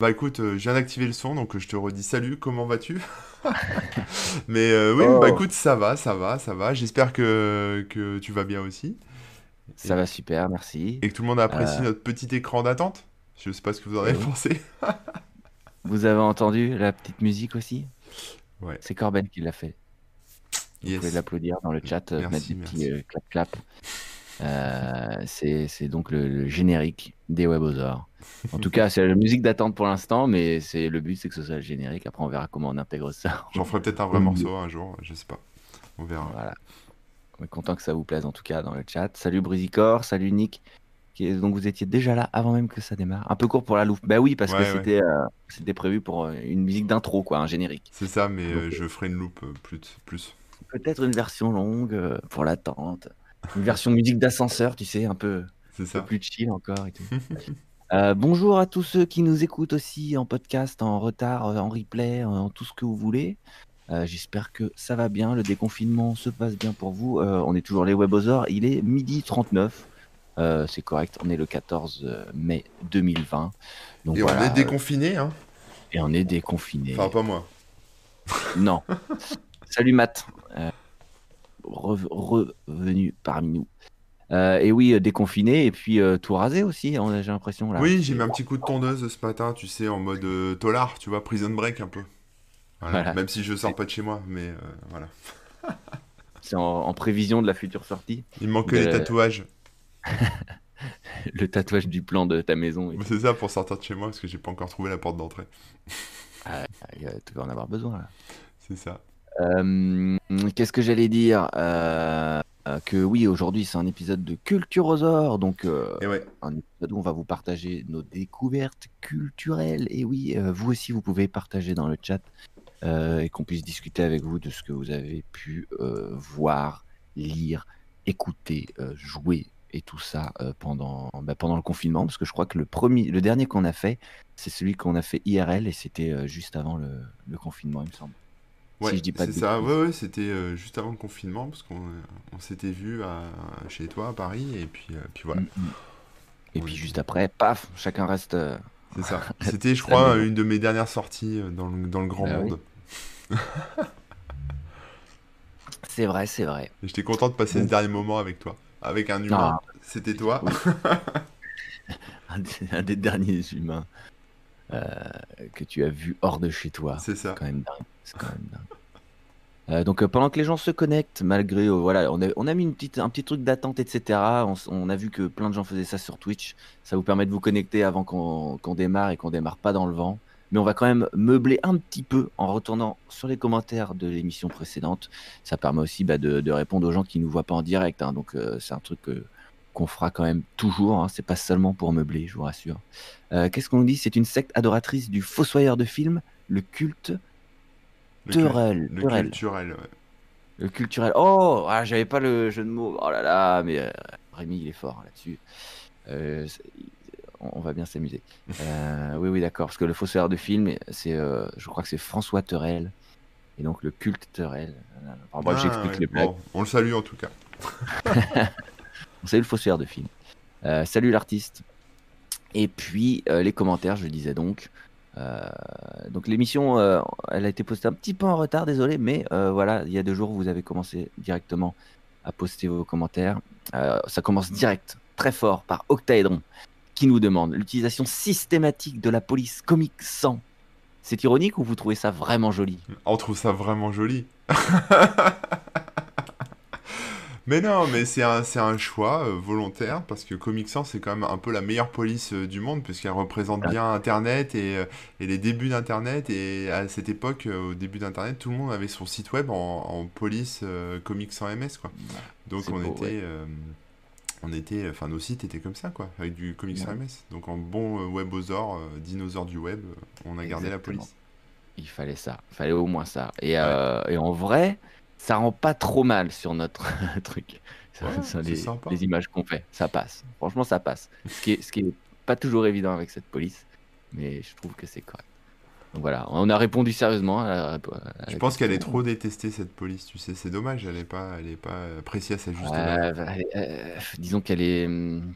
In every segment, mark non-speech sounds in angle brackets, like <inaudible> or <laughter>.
Bah écoute, euh, je viens d'activer le son, donc euh, je te redis salut, comment vas-tu? <laughs> Mais euh, oui, bah Oh, écoute, ça va, ça va, ça va. J'espère que, que tu vas bien aussi ça et, va super, merci. et que tout le monde apprécie Euh, notre petit écran d'attente. Je sais pas ce que vous en eh avez oui. pensé. <laughs> Vous avez entendu la petite musique aussi? Ouais, C'est Corben qui l'a fait. Vous pouvez yes. l'applaudir dans le chat, euh, mettre Merci, des petits merci. clap-clap. Euh, c'est donc le, le générique des Webosaures. <laughs> En tout cas, c'est la musique d'attente pour l'instant, mais c'est le but, c'est que ce soit le générique. Après, on verra comment on intègre ça J'en ferai peut-être un vrai <laughs> morceau un jour, je sais pas. On verra. Voilà. On est content que ça vous plaise en tout cas dans le chat. Salut Brusicor, salut Nick. Donc vous étiez déjà là avant même que ça démarre. Un peu court pour la loupe. Bah oui, parce que Ouais, ouais. c'était euh, c'était prévu pour euh, une musique d'intro, quoi, un générique. C'est ça, mais Donc euh, je ferai une loupe plus. plus. peut-être une version longue pour l'attente. Une version musique d'ascenseur, tu sais, un peu, un plus chill encore et tout. <laughs> Euh, bonjour à tous ceux qui nous écoutent aussi en podcast, en retard, euh, en replay, en, tout ce que vous voulez. Euh, J'espère que ça va bien, le déconfinement se passe bien pour vous. Euh, on est toujours les Webosaures, il est midi 39. Euh, c'est correct, on est le 14 mai 2020. Donc Et on est déconfiné, hein? et on est Enfin, déconfiné. pas moi. Non. <laughs> Salut Matt, revenu parmi nous. Euh, et oui, euh, déconfiné et puis euh, tout rasé aussi, a- j'ai l'impression là. Oui, j'ai mis un petit coup de tondeuse ce matin, tu sais, en mode euh, tolard, tu vois, prison break un peu. Voilà. voilà. Même si je sors pas de chez moi, mais voilà. c'est en, en prévision de la future sortie. Il manque que De les tatouages. <laughs> le tatouage du plan de ta maison et. C'est ça pour sortir de chez moi parce que j'ai pas encore trouvé la porte d'entrée. Ah, tu vas en avoir besoin là. C'est ça. Euh, Qu'est-ce que j'allais dire Euh, euh, Que oui, aujourd'hui c'est un épisode de Culturosaure, donc euh, Et ouais, un épisode où on va vous partager nos découvertes culturelles. Et oui, euh, vous aussi vous pouvez partager dans le chat euh, et qu'on puisse discuter avec vous de ce que vous avez pu voir, lire, écouter, jouer et tout ça pendant, bah, pendant le confinement. Parce que je crois que le, premier, le dernier qu'on a fait, c'est celui qu'on a fait IRL et c'était juste avant le, le confinement, il me semble. Si je dis pas c'est de ça. Ouais, ouais, c'était euh, juste avant le confinement parce qu'on euh, on s'était vu à, chez toi à Paris et puis, euh, puis voilà. Mm, mm. Et On puis juste après, paf, chacun reste. C'est ça. <laughs> C'était, je crois, une de mes dernières sorties dans le, dans le grand Bah oui. monde. <laughs> C'est vrai, c'est vrai. J'étais content de passer ce dernier moment avec toi. Avec un humain. C'était toi. <laughs> un des, un des derniers humains que tu as vu hors de chez toi. C'est ça. C'est quand même dingue. C'est quand même dingue. <laughs> Euh, donc euh, pendant que les gens se connectent, malgré euh, voilà, on a, on a mis une petite, un petit truc d'attente, etc. On, a vu que plein de gens faisaient ça sur Twitch. Ça vous permet de vous connecter avant qu'on démarre et qu'on démarre pas dans le vent. Mais on va quand même meubler un petit peu en retournant sur les commentaires de l'émission précédente. Ça permet aussi bah, de, de répondre aux gens qui nous voient pas en direct. hein. donc euh, c'est un truc que- qu'on fera quand même toujours. Hein. C'est pas seulement pour meubler, je vous rassure. Euh, Qu'est-ce qu'on dit? C'est une secte adoratrice du fossoyeur de films, le culte Le, Teurel. le culturel. ouais. Le culturel. Oh, ah, j'avais pas le jeu de mots. Oh là là, mais euh, Rémi, il est fort là-dessus. Euh, on va bien s'amuser. <laughs> Euh, oui, oui, d'accord. Parce que le fossoyeur de film, c'est, je crois que c'est François Teurel. Et donc le culte Teurel. Enfin, bref, Ah, j'explique ouais. les blagues. Bon, on le salue en tout cas. <laughs> Salut le fossoyeur de film. Euh, salut l'artiste. Et puis euh, les commentaires, je disais donc. Euh, donc l'émission, elle a été postée un petit peu en retard, désolé, mais voilà, il y a deux jours, vous avez commencé directement à poster vos commentaires. Ça commence direct, très fort, par Octaedron, qui nous demande l'utilisation systématique de la police comique 100. C'est ironique ou vous trouvez ça vraiment joli? On trouve ça vraiment joli. <laughs> Mais non, mais c'est un, un choix euh, volontaire parce que Comic Sans c'est quand même un peu la meilleure police euh, du monde puisqu'elle représente bien Internet et, euh, et les débuts d'Internet. Et à cette époque, au début d'Internet, tout le monde avait son site web en, en police euh, Comic Sans MS quoi. Donc on beau, était, ouais. euh, on était, enfin nos sites étaient comme ça quoi, avec du Comic Sans Ouais. MS. Donc en bon webosaure, dinosaure du web, on a gardé la police. Il fallait ça, il fallait au moins ça. Et, euh, et en vrai, ça rend pas trop mal sur notre <laughs> truc, Ouais, les, images qu'on fait. Ça passe. Franchement, ça passe. Ce qui est, ce qui est pas toujours évident avec cette police, mais je trouve que c'est correct. Donc voilà, on a répondu sérieusement à la, à la Je pense qu'elle est trop détestée cette police, tu sais, c'est dommage, elle est pas, elle est pas appréciée à sa juste bah, euh, disons qu'elle est, hum,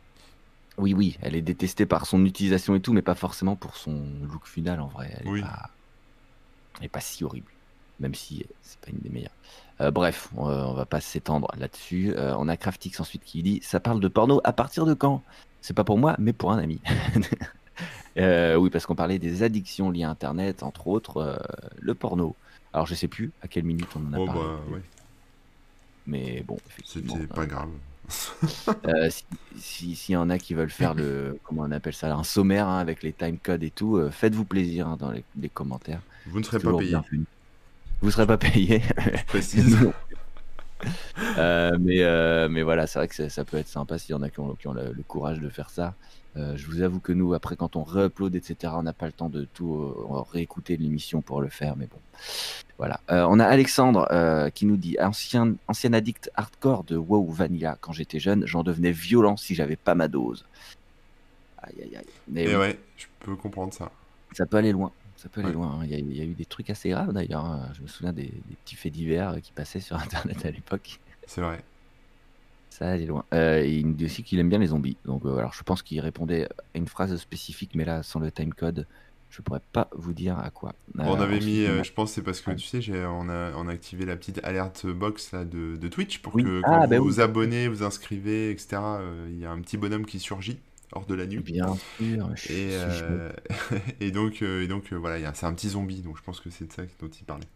Oui, oui, elle est détestée par son utilisation et tout, mais pas forcément pour son look final en vrai. Elle est Oui. pas, pas si horrible, même si euh, c'est pas une des meilleures. Euh, bref, on, euh, on va pas s'étendre là-dessus. Euh, on a Craftix ensuite qui dit Ça parle de porno à partir de quand? C'est pas pour moi, mais pour un ami. <laughs> Euh, oui, parce qu'on parlait des addictions liées à Internet, entre autres le porno. Alors je sais plus à quelle minute on en a Oh, parlé, bah, ouais. mais bon, effectivement. C'était pas grave. <laughs> Euh, si- si- S'il y en a qui veulent faire le, comment on appelle ça, un sommaire hein, avec les timecodes et tout, euh, faites-vous plaisir hein, dans les, les commentaires. Vous ne serez pas payé, bienvenu. Vous serez pas payé. <laughs> précise. <laughs> Euh, mais, euh, mais voilà, c'est vrai que ça, ça peut être sympa s'il y en a qui ont, qui ont le, le courage de faire ça. Euh, je vous avoue que nous, après, quand on re-upload, etc., on n'a pas le temps de tout réécouter l'émission pour le faire, mais bon. Voilà. On a Alexandre qui nous dit ancien, ancien addict hardcore de WoW Vanilla. Quand j'étais jeune, j'en devenais violent si j'avais pas ma dose. Aïe, aïe, aïe. Mais Et oui, ouais, je peux comprendre ça. ça peut aller loin. Ça peut aller Ouais. loin. hein. Il y, a, il y a eu des trucs assez graves d'ailleurs. hein. Je me souviens des, des petits faits divers euh, qui passaient sur <laughs> Internet à l'époque. C'est vrai. Ça allait loin. Euh, il nous dit aussi qu'il aime bien les zombies. Donc, euh, alors je pense qu'il répondait à une phrase spécifique, mais là, sans le timecode, je pourrais pas vous dire à quoi. on Euh, avait mis, euh, je pense, c'est parce que Ouais. tu sais, j'ai, on a, on a activé la petite alerte box là, de, de Twitch pour Oui. que Ah, quand bah vous oui. vous abonnez, vous inscrivez, etc., euh, il y a un petit bonhomme qui surgit hors de la nuit. Bien sûr. Et, euh, <laughs> et donc, euh, et donc euh, voilà, c'est un petit zombie, donc je pense que c'est de ça dont il parlait.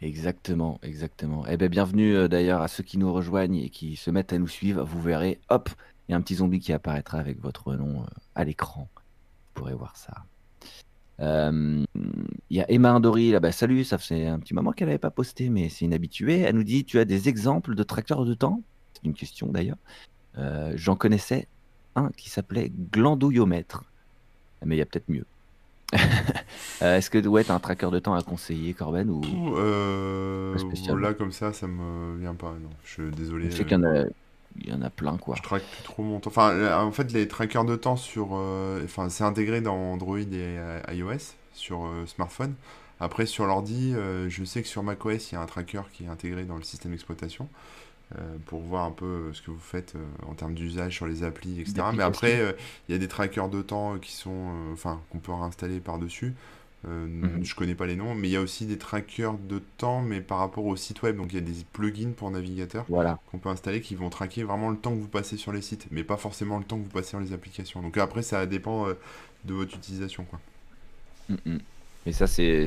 Exactement, exactement. Eh ben, bienvenue d'ailleurs à ceux qui nous rejoignent et qui se mettent à nous suivre. Vous verrez, hop, il y a un petit zombie qui apparaîtra avec votre nom à l'écran. Vous pourrez voir ça. Euh, Il y a Emma Indori, là, bah, salut, ça fait un petit moment qu'elle n'avait pas posté, mais c'est une habituée. Elle nous dit, tu as des exemples de tracteurs de temps? C'est une question d'ailleurs. Euh, J'en connaissais un qui s'appelait glandouillomètre. Mais il y a peut-être mieux. <laughs> Euh, Est-ce que ouais, tu as un tracker de temps à conseiller, Corben ou... Euh, là, comme ça, ça me vient pas. Non, je suis désolé. Je sais euh, qu'il y en a, il y en a plein, quoi. Je traque plus trop mon temps. Enfin, en fait, les trackers de temps sur. euh, Enfin, c'est intégré dans Android et euh, iOS sur euh, smartphone. Après, sur l'ordi, euh, je sais que sur macOS, il y a un tracker qui est intégré dans le système d'exploitation euh, pour voir un peu euh, ce que vous faites euh, en termes d'usage sur les applis, etc. Mais après, euh, il y a des trackers de temps qui sont. euh, Enfin, qu'on peut réinstaller par-dessus. Euh, Mhm. Je connais pas les noms, mais il y a aussi des trackers de temps, mais par rapport au site web. Donc, il y a des plugins pour navigateur Voilà. qu'on peut installer qui vont traquer vraiment le temps que vous passez sur les sites, mais pas forcément le temps que vous passez dans les applications. Donc après, ça dépend euh, de votre utilisation, quoi. Mm, mm. Mais ça, c'est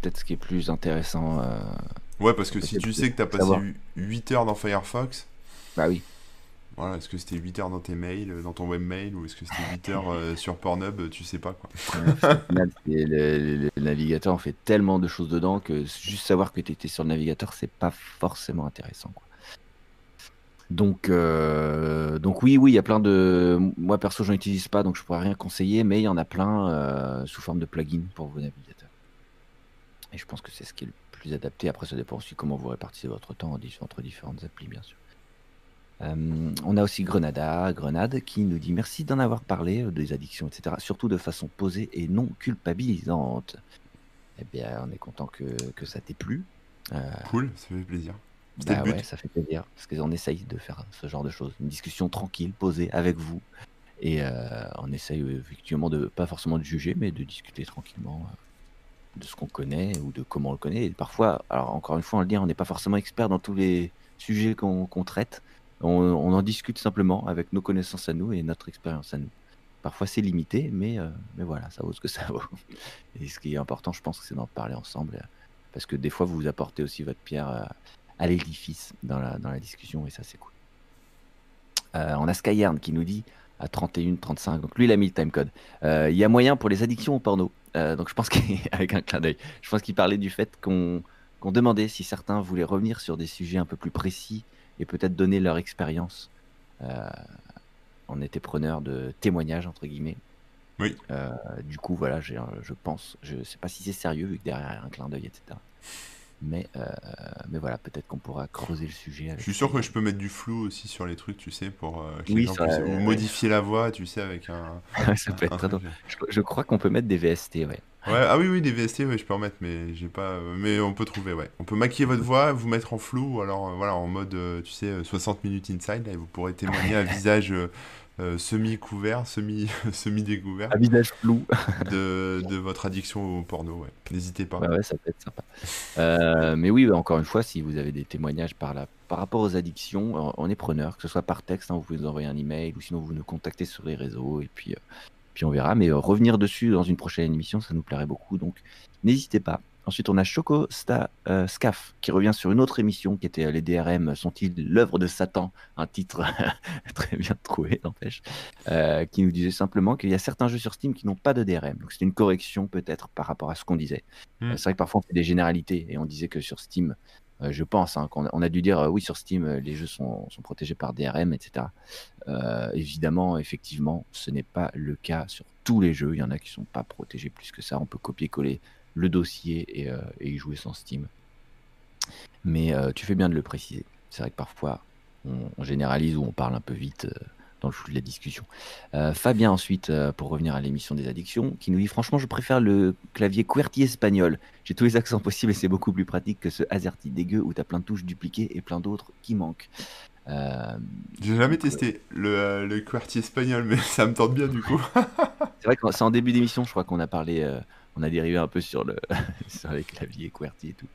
peut-être ce qui est plus intéressant. euh, Ouais, parce que si tu sais que tu as passé savoir. 8 heures dans Firefox, Bah oui. voilà, est-ce que c'était 8 heures dans tes mails, euh, dans ton webmail, ou est-ce que c'était 8 heures euh, sur Pornhub, euh, tu sais pas, quoi. Le, le- le navigateur, on fait tellement de choses dedans que juste savoir que tu étais sur le navigateur, c'est pas forcément intéressant. Quoi. Donc, euh, donc oui, oui, il y a plein de. Moi perso, j'en utilise pas, donc je pourrais rien conseiller, mais il y en a plein euh, sous forme de plugin pour vos navigateurs. Et je pense que c'est ce qui est le plus adapté. Après, ça dépend aussi comment vous répartissez votre temps entre différentes applis, bien sûr. Euh, on a aussi Grenada, Grenade, qui nous dit merci d'en avoir parlé, euh, des addictions, etc. Surtout de façon posée et non culpabilisante. Eh bien, on est content que, que ça t'ait plu. Euh, Cool, ça fait plaisir. Bah ouais, ça fait plaisir, parce qu'on essaye de faire ce genre de choses. Une discussion tranquille, posée avec vous. Et euh, on essaye effectivement de, pas forcément de juger, mais de discuter tranquillement de ce qu'on connaît ou de comment on le connaît. Et parfois, alors encore une fois, on le dit, on n'est pas forcément expert dans tous les sujets qu'on qu'on traite. On, en discute simplement avec nos connaissances à nous et notre expérience à nous. Parfois c'est limité, mais, euh, mais voilà, ça vaut ce que ça vaut. <laughs> Et ce qui est important, je pense, c'est d'en parler ensemble. euh, Parce que des fois, vous apportez aussi votre pierre euh, à l'édifice dans la, dans la discussion, et ça, c'est cool. On a Skyarn qui nous dit à 31, 35, donc lui, il a mis le timecode. Il y a moyen pour les addictions au porno. Euh, donc je pense qu'avec <laughs> un clin d'œil, je pense qu'il parlait du fait qu'on demandait si certains voulaient revenir sur des sujets un peu plus précis et peut-être donner leur expérience. Euh, on était preneur de témoignages, entre guillemets. Oui. Euh, du coup, voilà, je pense, je sais pas si c'est sérieux vu que derrière il y a un clin d'œil, etc. Mais, euh, mais voilà, peut-être qu'on pourra creuser le sujet. Je Avec suis sûr que je peux mettre du flou aussi sur les trucs, tu sais, pour euh, que les Oui, gens ça, puissent- ouais, ou ouais. modifier la voix, tu sais, avec un. <laughs> ça peut être un très drôle. Je, je crois qu'on peut mettre des VST, ouais. Ouais, ah oui, oui, des VST, ouais, je peux en mettre, mais j'ai pas. euh, Mais on peut trouver, ouais. On peut maquiller votre voix, vous mettre en flou, ou alors euh, voilà, en mode, euh, tu sais, euh, 60 minutes inside, là, et vous pourrez témoigner à <laughs> visage euh, euh, semi-couvert, semi, <laughs> semi-découvert À visage flou. de, de votre addiction au porno. Ouais. N'hésitez pas. Bah ouais, ça peut être sympa. Euh, mais oui, encore une fois, si vous avez des témoignages par, la, par rapport aux addictions, on, est preneur, que ce soit par texte, hein, vous pouvez nous envoyer un email ou sinon vous nous contactez sur les réseaux et puis, euh, puis on verra. Mais revenir dessus dans une prochaine émission, ça nous plairait beaucoup. Donc n'hésitez pas. Ensuite, on a Choco Sta, euh, Scaf qui revient sur une autre émission qui était euh, Les DRM sont-ils l'œuvre de Satan? Un titre <laughs> très bien trouvé, <laughs> n'empêche. euh, qui nous disait simplement qu'il y a certains jeux sur Steam qui n'ont pas de DRM. Donc, c'est une correction peut-être par rapport à ce qu'on disait. Hmm. Euh, c'est vrai que parfois on fait des généralités et on disait que sur Steam, euh, je pense hein, qu'on a, on a dû dire euh, oui, sur Steam, euh, les jeux sont, sont protégés par DRM, etc. Euh, évidemment, effectivement, ce n'est pas le cas sur tous les jeux. Il y en a qui sont pas protégés plus que ça. On peut copier-coller le dossier et, euh, et y jouer sans Steam. Mais euh, tu fais bien de le préciser. C'est vrai que parfois, on, on généralise ou on parle un peu vite euh, dans le flou de la discussion. Euh, Fabien, ensuite, pour revenir à l'émission des addictions, qui nous dit Franchement, je préfère le clavier QWERTY espagnol. J'ai tous les accents possibles et c'est beaucoup plus pratique que ce AZERTY dégueu où t'as plein de touches dupliquées et plein d'autres qui manquent. Euh, J'ai jamais testé le, euh, le QWERTY espagnol, mais <laughs> ça me tente bien du coup. c'est vrai que c'est en début d'émission, je crois qu'on a parlé, euh, on a dérivé un peu sur, le <laughs> sur les claviers QWERTY et tout.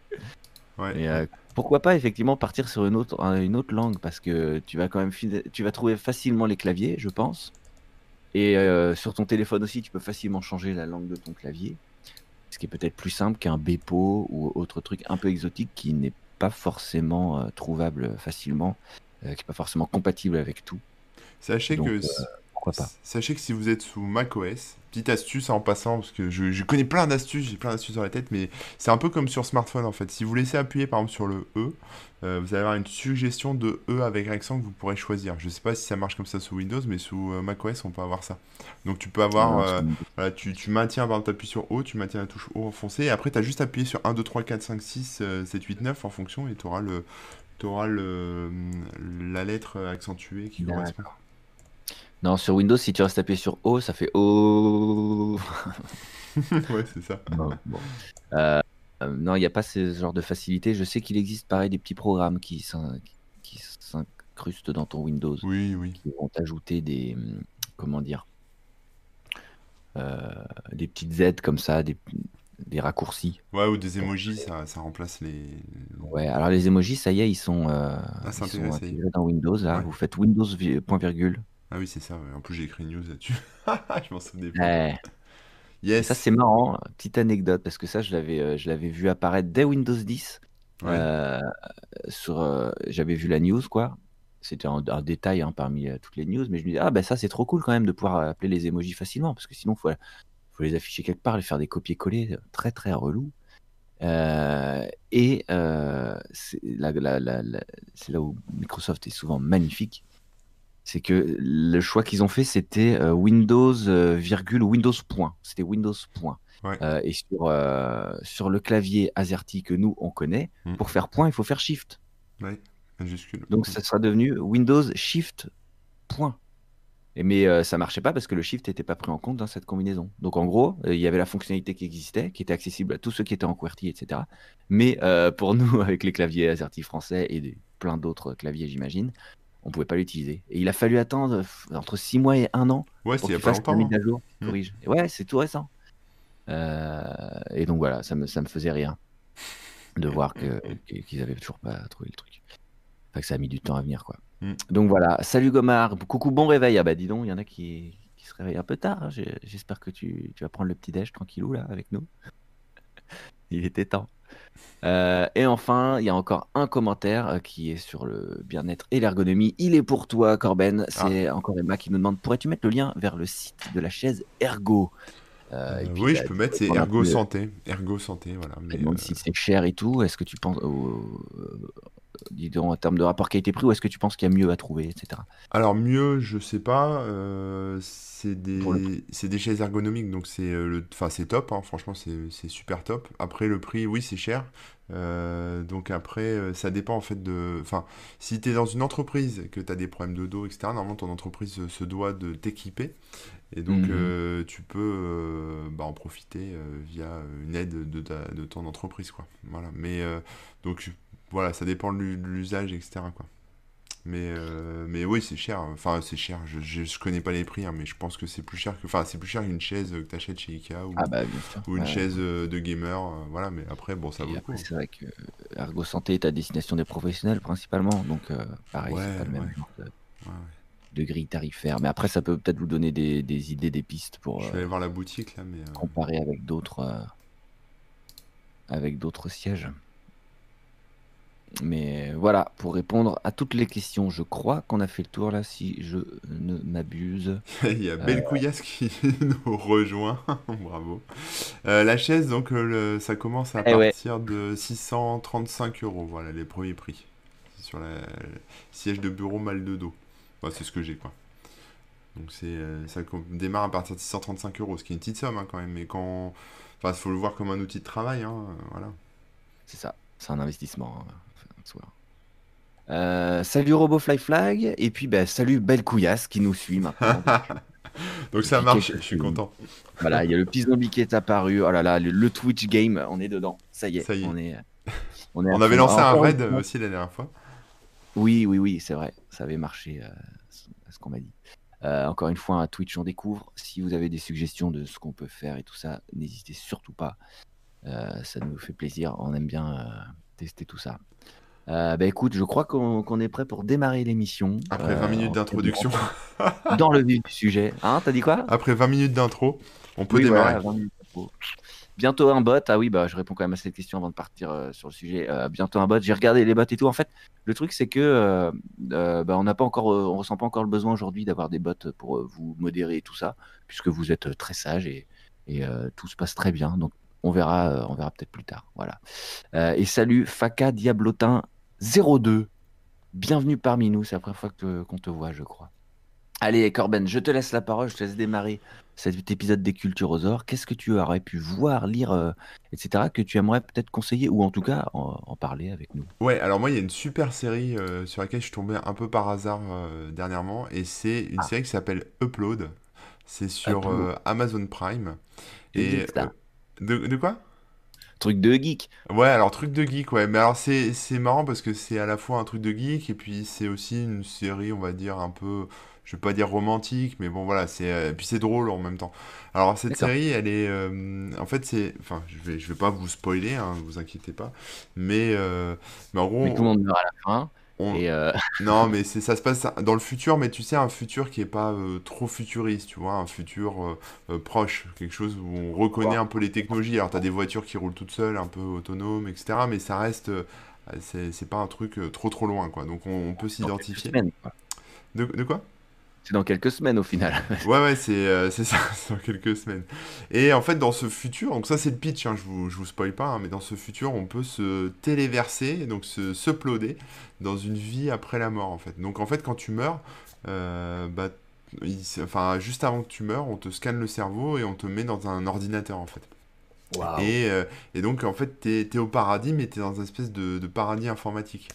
Ouais. Et euh, pourquoi pas effectivement partir sur une autre, un- une autre langue? Parce que tu vas quand même tu vas trouver facilement les claviers, je pense. Et euh, sur ton téléphone aussi, tu peux facilement changer la langue de ton clavier, ce qui est peut-être plus simple qu'un Bepo ou autre truc un peu exotique qui n'est pas forcément euh, trouvable facilement, qui n'est pas forcément compatible avec tout. Sachez Donc, que si- Sachez que si vous êtes sous macOS, petite astuce en passant, parce que je, je connais plein d'astuces, j'ai plein d'astuces dans la tête, mais c'est un peu comme sur smartphone en fait. Si vous laissez appuyer par exemple sur le E, euh, vous allez avoir une suggestion de E avec accent que vous pourrez choisir. Je sais pas si ça marche comme ça sous Windows, mais sous euh, macOS on peut avoir ça. Donc tu peux avoir, euh, voilà, tu, tu maintiens, par exemple, t'appuies sur O, tu maintiens la touche O enfoncée, et après tu as juste appuyé sur 1, 2, 3, 4, 5, 6, euh, 7, 8, 9 en fonction, et tu auras, le, t'auras le, la lettre accentuée qui correspond. Non, sur Windows, si tu restes appuyé sur O, ça fait O. <laughs> ouais, c'est ça. Non, bon. Euh, euh, non, il n'y a pas ce genre de facilité. Je sais qu'il existe pareil des petits programmes qui qui s'incrustent dans ton Windows, Oui, oui. qui vont t'ajouter des comment dire euh, des petites aides comme ça, des, des raccourcis. Ouais, ou des emojis, ça, ça remplace les. Ouais, alors les emojis, ça y est, ils sont, euh, Ah, c'est ils sont intégrés dans Windows. Là, Ouais. vous faites Windows point virgule. Ah oui, c'est ça. ouais. En plus, j'ai écrit une news là-dessus. <laughs> Je m'en souvenais pas. Ouais. Et Yes. ça, c'est marrant, petite anecdote, parce que ça, je l'avais euh, je l'avais vu apparaître dès Windows 10. Ouais. Euh, sur, euh, j'avais vu la news, quoi. C'était un, un détail hein, parmi euh, toutes les news, mais je me disais, ah ben ça, c'est trop cool quand même de pouvoir appeler les emojis facilement, parce que sinon, il faut, faut les afficher quelque part, les faire des copier-coller, euh, très très relou. Euh, et euh, c'est là où Microsoft est souvent magnifique. C'est que le choix qu'ils ont fait, c'était euh, Windows, euh, virgule, Windows point. C'était Windows point. Ouais. Euh, et sur, euh, sur le clavier AZERTY que nous, on connaît, Mm. pour faire point, il faut faire Shift. Ouais. Majuscule. Donc ça sera devenu Windows Shift point. Et mais euh, ça marchait pas parce que le Shift n'était pas pris en compte dans cette combinaison. Donc en gros, il y avait la fonctionnalité qui existait, qui était accessible à tous ceux qui étaient en QWERTY, etc. Mais pour <laughs> nous, avec les claviers AZERTY français et des- plein d'autres claviers, j'imagine, on pouvait pas l'utiliser. Et il a fallu attendre entre 6 mois et 1 an Ouais, pour qu'il fasse la mise hein. à jour, corrige. Et ouais, c'est tout récent. Euh, et donc voilà, ça me, ça me faisait rien de voir qu'ils avaient toujours pas trouvé le truc. Enfin, que ça a mis du temps à venir, quoi. Mm. Donc voilà, salut Gomard, coucou, bon réveil. Ah bah dis donc, il y en a qui, qui se réveillent un peu tard. hein. J'espère que tu, tu vas prendre le petit déj tranquillou là avec nous. <laughs> il était temps. Euh, et enfin, il y a encore un commentaire euh, qui est sur le bien-être et l'ergonomie. Il est pour toi, Corben. C'est encore Emma qui nous demande pourrais-tu mettre le lien vers le site de la chaise Ergo? Euh, puis, oui, bah, je peux mettre, c'est Ergo Santé. Ergo Santé, voilà. Mais, euh, si c'est cher et tout. Est-ce que tu penses, au- dis donc, en termes de rapport qualité-prix, ou est-ce que tu penses qu'il y a mieux à trouver, etc. Alors mieux, je sais pas. euh, c'est des, chaises ergonomiques, donc c'est euh, le, enfin c'est top. hein, franchement, c'est super top. Après le prix, oui, c'est cher. euh, donc après, ça dépend en fait de. Enfin, si tu es dans une entreprise et que tu as des problèmes de dos, etc. Normalement, ton entreprise se- doit de t'équiper. Et donc, Mhm. euh, tu peux euh, bah, en profiter euh, via une aide de, ta- de ton entreprise, quoi. Voilà. Mais donc, voilà, ça dépend de l'u- de l'usage, etc. Quoi. Mais, euh, mais oui, c'est cher. Enfin, c'est cher. Je, je, je connais pas les prix, hein, mais je pense que c'est plus cher que. Enfin, c'est plus cher qu'une chaise que t'achètes chez Ikea ou, Ah bah ou une Ouais. chaise euh, de gamer. euh, voilà, mais après, bon, ça vaut Et le coup. hein. c'est vrai que Ergo Santé est à destination des professionnels principalement, donc euh, pareil, c'est Ouais, pas le même ouais, genre de, grille tarifaire. Mais après, ça peut peut-être vous donner des, des idées, des pistes pour Je vais aller voir la boutique là, mais. comparer avec d'autres avec d'autres sièges. Mais voilà, pour répondre à toutes les questions, je crois qu'on a fait le tour là, si je ne m'abuse. <laughs> Il y a Euh, Belkouillas qui <laughs> nous rejoint. <laughs> Bravo. Euh, la chaise, donc, euh, le- ça commence à Eh ouais, partir de 635 euros. Voilà, les premiers prix. Sur la le siège de bureau mal de dos. C'est ce que j'ai, quoi. Donc, c'est, euh, ça démarre à partir de 635 euros, ce qui est une petite somme, hein, quand même. Mais quand. Enfin, il faut le voir comme un outil de travail, hein, euh, voilà. c'est ça, c'est un investissement. hein, Euh, salut RoboFly Flag, et puis bah, salut Belle Couillasse qui nous suit maintenant <laughs> Donc, ça marche, je suis content. Voilà, il y a le petit zombie qui est apparu. Oh là là, le, le Twitch game, on est dedans. Ça y est, Ça y est. on est, <laughs> on est à On avait lancé un raid aussi la dernière fois. Oui, oui, oui, c'est vrai. Ça avait marché, euh, ce qu'on m'a dit. Euh, encore une fois, un Twitch, on découvre. Si vous avez des suggestions de ce qu'on peut faire et tout ça, n'hésitez surtout pas. Euh, ça nous fait plaisir. On aime bien tester tout ça. Euh, bah écoute, je crois qu'on est prêt pour démarrer l'émission. Après Euh, 20 minutes en- d'introduction. <laughs> Dans le vif du sujet. Hein, t'as dit quoi? Après 20 minutes d'intro, on peut Oui, démarrer. voilà, 20 minutes d'info. Bientôt un bot. Ah oui, bah, je réponds quand même à cette question avant de partir euh, sur le sujet. Euh, bientôt un bot. J'ai regardé les bots et tout. En fait, le truc, c'est que euh, euh, bah, on n'a pas encore, euh, on ressent pas encore le besoin aujourd'hui d'avoir des bots pour euh, vous modérer et tout ça, puisque vous êtes euh, très sage et, et euh, tout se passe très bien. Donc, on verra, euh, on verra peut-être plus tard. Voilà. Euh, et salut Faka Diablotin 02. Bienvenue parmi nous. C'est la première fois que- qu'on te voit, je crois. Allez, Corben, je te laisse la parole, je te laisse démarrer cet épisode des Culturosaures. Qu'est-ce que tu aurais pu voir, lire, euh, etc., que tu aimerais peut-être conseiller, ou en tout cas en, en parler avec nous? Ouais, alors moi, il y a une super série euh, sur laquelle je suis tombé un peu par hasard euh, dernièrement, et c'est une Ah. série qui s'appelle Upload. C'est sur Upload. Amazon Prime. Et de quoi? Truc de geek. Ouais, alors truc de geek, ouais. Mais alors c'est c'est marrant parce que c'est à la fois un truc de geek et puis c'est aussi une série, on va dire un peu, je vais pas dire romantique, mais bon voilà, c'est euh, et puis c'est drôle en même temps. Alors cette série, elle est, euh, en fait c'est, enfin je vais je vais pas vous spoiler, hein, vous inquiétez pas, mais euh, mais en gros Mais tout le monde meurt à la fin. On, Et euh, <laughs> non, mais c'est, ça se passe dans le futur, mais tu sais, un futur qui est pas euh, trop futuriste, tu vois, un futur euh, euh, proche, quelque chose où on reconnaît un peu les technologies. Alors, tu as des voitures qui roulent toutes seules, un peu autonomes, etc., mais ça reste, euh, c'est, pas un truc euh, trop trop loin, quoi. Donc, on, on peut s'identifier. de quoi? C'est dans quelques semaines au final. <laughs> Ouais, ouais, c'est euh, c'est ça, <laughs> c'est dans quelques semaines. Et en fait, dans ce futur, donc ça c'est le pitch, hein, je vous, je vous spoil pas, hein, mais dans ce futur, on peut se téléverser, donc se s'uploader dans une vie après la mort, en fait. Donc en fait, quand tu meurs, euh, bah, il enfin, juste avant que tu meurs, on te scanne le cerveau et on te met dans un ordinateur, en fait. Waouh. Et, euh, et donc, en fait, t'es, t'es au paradis, mais t'es dans une espèce de, de paradis informatique.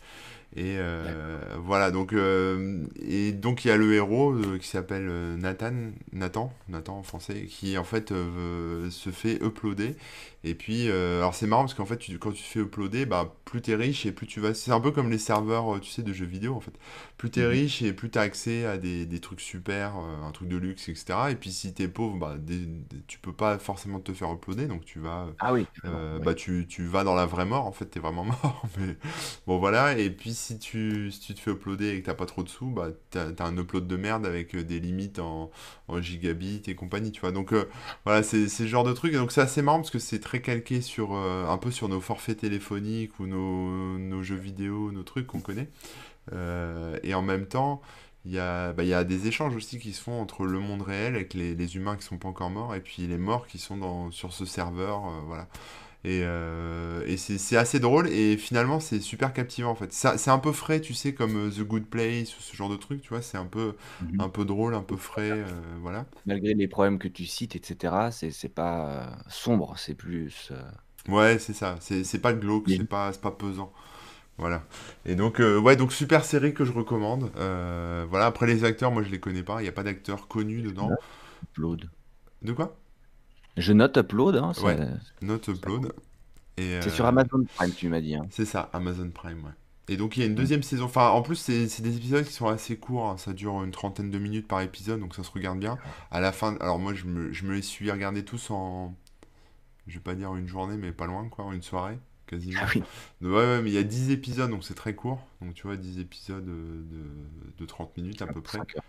Et euh, voilà, donc, euh, et donc il y a le héros euh, qui s'appelle euh, Nathan, Nathan, Nathan en français, qui en fait euh, se fait uploader. Et puis, euh, alors c'est marrant parce qu'en fait, tu- quand tu te fais uploader, bah, plus t'es riche et plus tu vas. C'est un peu comme les serveurs, euh, tu sais, de jeux vidéo en fait. Plus t'es Mhm. riche et plus t'as accès à des, des trucs super, euh, un truc de luxe, etc. Et puis si t'es pauvre, bah, des- des- tu peux pas forcément te faire uploader, donc tu vas. Ah oui. Euh, oui. bah tu, tu vas dans la vraie mort en fait t'es vraiment <laughs> mort mais bon voilà et puis si tu, si tu te fais uploader et que t'as pas trop de sous bah t'as, un upload de merde avec des limites en, en gigabits et compagnie tu vois donc voilà c'est, c'est ce genre de truc et donc c'est assez marrant parce que c'est très calqué sur euh, un peu sur nos forfaits téléphoniques ou nos, jeux vidéo nos trucs qu'on connaît. Euh, et en même temps il y a, bah, il y a des échanges aussi qui se font entre le monde réel avec les, humains qui sont pas encore morts et puis les morts qui sont sur ce serveur euh, voilà et, euh, et c'est assez drôle et finalement c'est super captivant en fait. C'est un peu frais, tu sais, comme euh, The Good Place ou ce genre de truc, tu vois, c'est un peu, Mhm. un peu drôle, un peu frais, euh, voilà. Malgré les problèmes que tu cites, etc., c'est pas euh, sombre, c'est plus. Ouais, c'est ça, c'est pas glauque, c'est pas, pas pesant. Voilà. Et donc, ouais, donc super série que je recommande. Voilà, après les acteurs, moi je les connais pas, il n'y a pas d'acteurs connus dedans. upload. De quoi? Je note upload, hein, c'est Ouais. Note upload. C'est euh, sur Amazon Prime, tu m'as dit. hein. C'est ça, Amazon Prime, ouais. Et donc il y a une deuxième saison. Enfin, en plus, c'est des épisodes qui sont assez courts. hein. Ça dure une trentaine de minutes par épisode, donc ça se regarde bien. À la fin, alors moi, je me, je me les suis regardés tous en, je vais pas dire une journée, mais pas loin, quoi, une soirée, quasiment. Ah oui. Ouais, ouais, mais il y a 10 épisodes, donc c'est très court. Donc tu vois, 10 épisodes euh, de, de 30 minutes à peu près. 5 heures.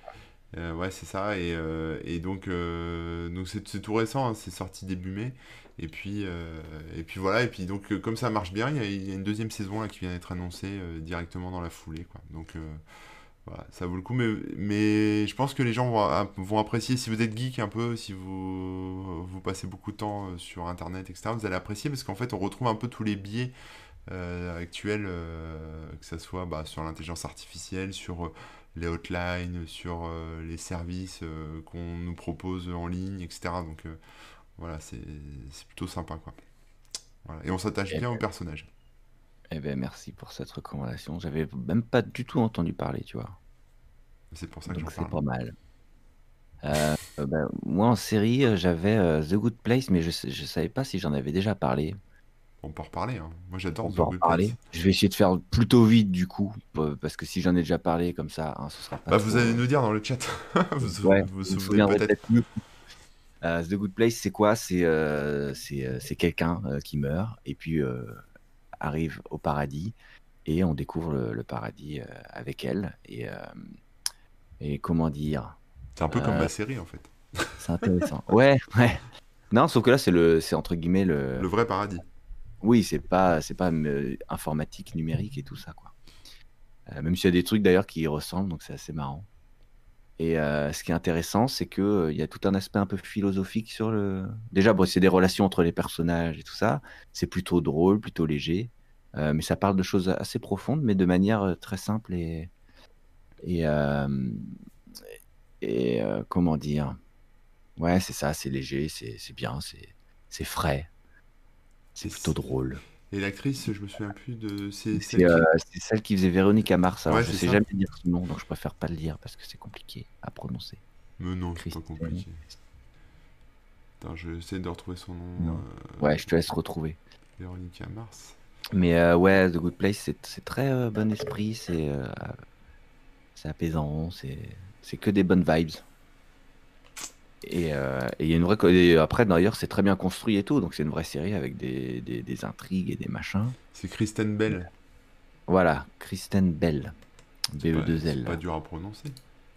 Euh, ouais, c'est ça. Et, euh, et donc, euh, donc c'est tout récent, hein, c'est sorti début mai. Et puis, euh, et puis voilà. Et puis donc, comme ça marche bien, il y a, une deuxième saison là, qui vient d'être annoncée directement dans la foulée. Donc, ça vaut le coup. Mais, mais je pense que les gens vont, vont apprécier. Si vous êtes geek un peu, si vous, vous passez beaucoup de temps sur Internet, etc., vous allez apprécier parce qu'en fait, on retrouve un peu tous les biais actuels, que ça soit bah, sur l'intelligence artificielle, sur les hotlines, sur euh, les services euh, qu'on nous propose en ligne, etc. Donc euh, voilà, c'est plutôt sympa, quoi. Voilà. Et on s'attache Eh bien au ben, personnage. eh ben, merci pour cette recommandation. J'avais même pas du tout entendu parler, tu vois. C'est pour ça que c'est pas mal. Euh, ben, moi en série, j'avais euh, The Good Place, mais je, je savais pas si j'en avais déjà parlé. On peut en reparler, hein. Moi, j'adore On peut en Good parler. Place. Je vais essayer de faire plutôt vite du coup, parce que si j'en ai déjà parlé comme ça, hein, ce sera pas Bah, vous allez euh, nous dire dans le chat. Vous <laughs> vous Ouais, vous me souvenez peut-être. mieux. Euh, The Good Place, c'est quoi? C'est euh, c'est euh, quelqu'un euh, qui meurt et puis arrive au paradis et on découvre le, le paradis avec elle et et comment dire? C'est un peu comme ma série, en fait. c'est intéressant. Ouais, ouais. Non, sauf que là c'est le c'est entre guillemets le Le vrai paradis. Oui, c'est pas c'est pas euh, informatique, numérique et tout ça quoi. Euh, même s'il y a des trucs d'ailleurs qui y ressemblent, donc c'est assez marrant. Et euh, ce qui est intéressant, c'est que il y a tout un aspect un peu philosophique sur le. Déjà, c'est des relations entre les personnages et tout ça. C'est plutôt drôle, plutôt léger, mais ça parle de choses assez profondes, mais de manière très simple et et et comment dire? Ouais, c'est ça, c'est léger, c'est bien, c'est frais, c'est plutôt drôle. et l'actrice, je me souviens plus de. C'est C'est celle euh, qui. c'est celle qui faisait Véronique Mars. Alors Ouais, je sais ça. jamais dire son nom, donc je préfère pas le dire parce que c'est compliqué à prononcer. Mais non, c'est pas compliqué. Attends, je vais essayer de retrouver son nom. Euh, Ouais, je te laisse retrouver. Véronica Mars. Mais euh, ouais, The Good Place, c'est très euh, bon esprit, c'est euh, apaisant, c'est que des bonnes vibes. Et euh, et y a une vraie. et après, d'ailleurs, c'est très bien construit et tout, donc c'est une vraie série avec des, des, des intrigues et des machins. C'est Kristen Bell. Voilà, Kristen Bell, C'est pas, c'est BE2L. pas dur à prononcer.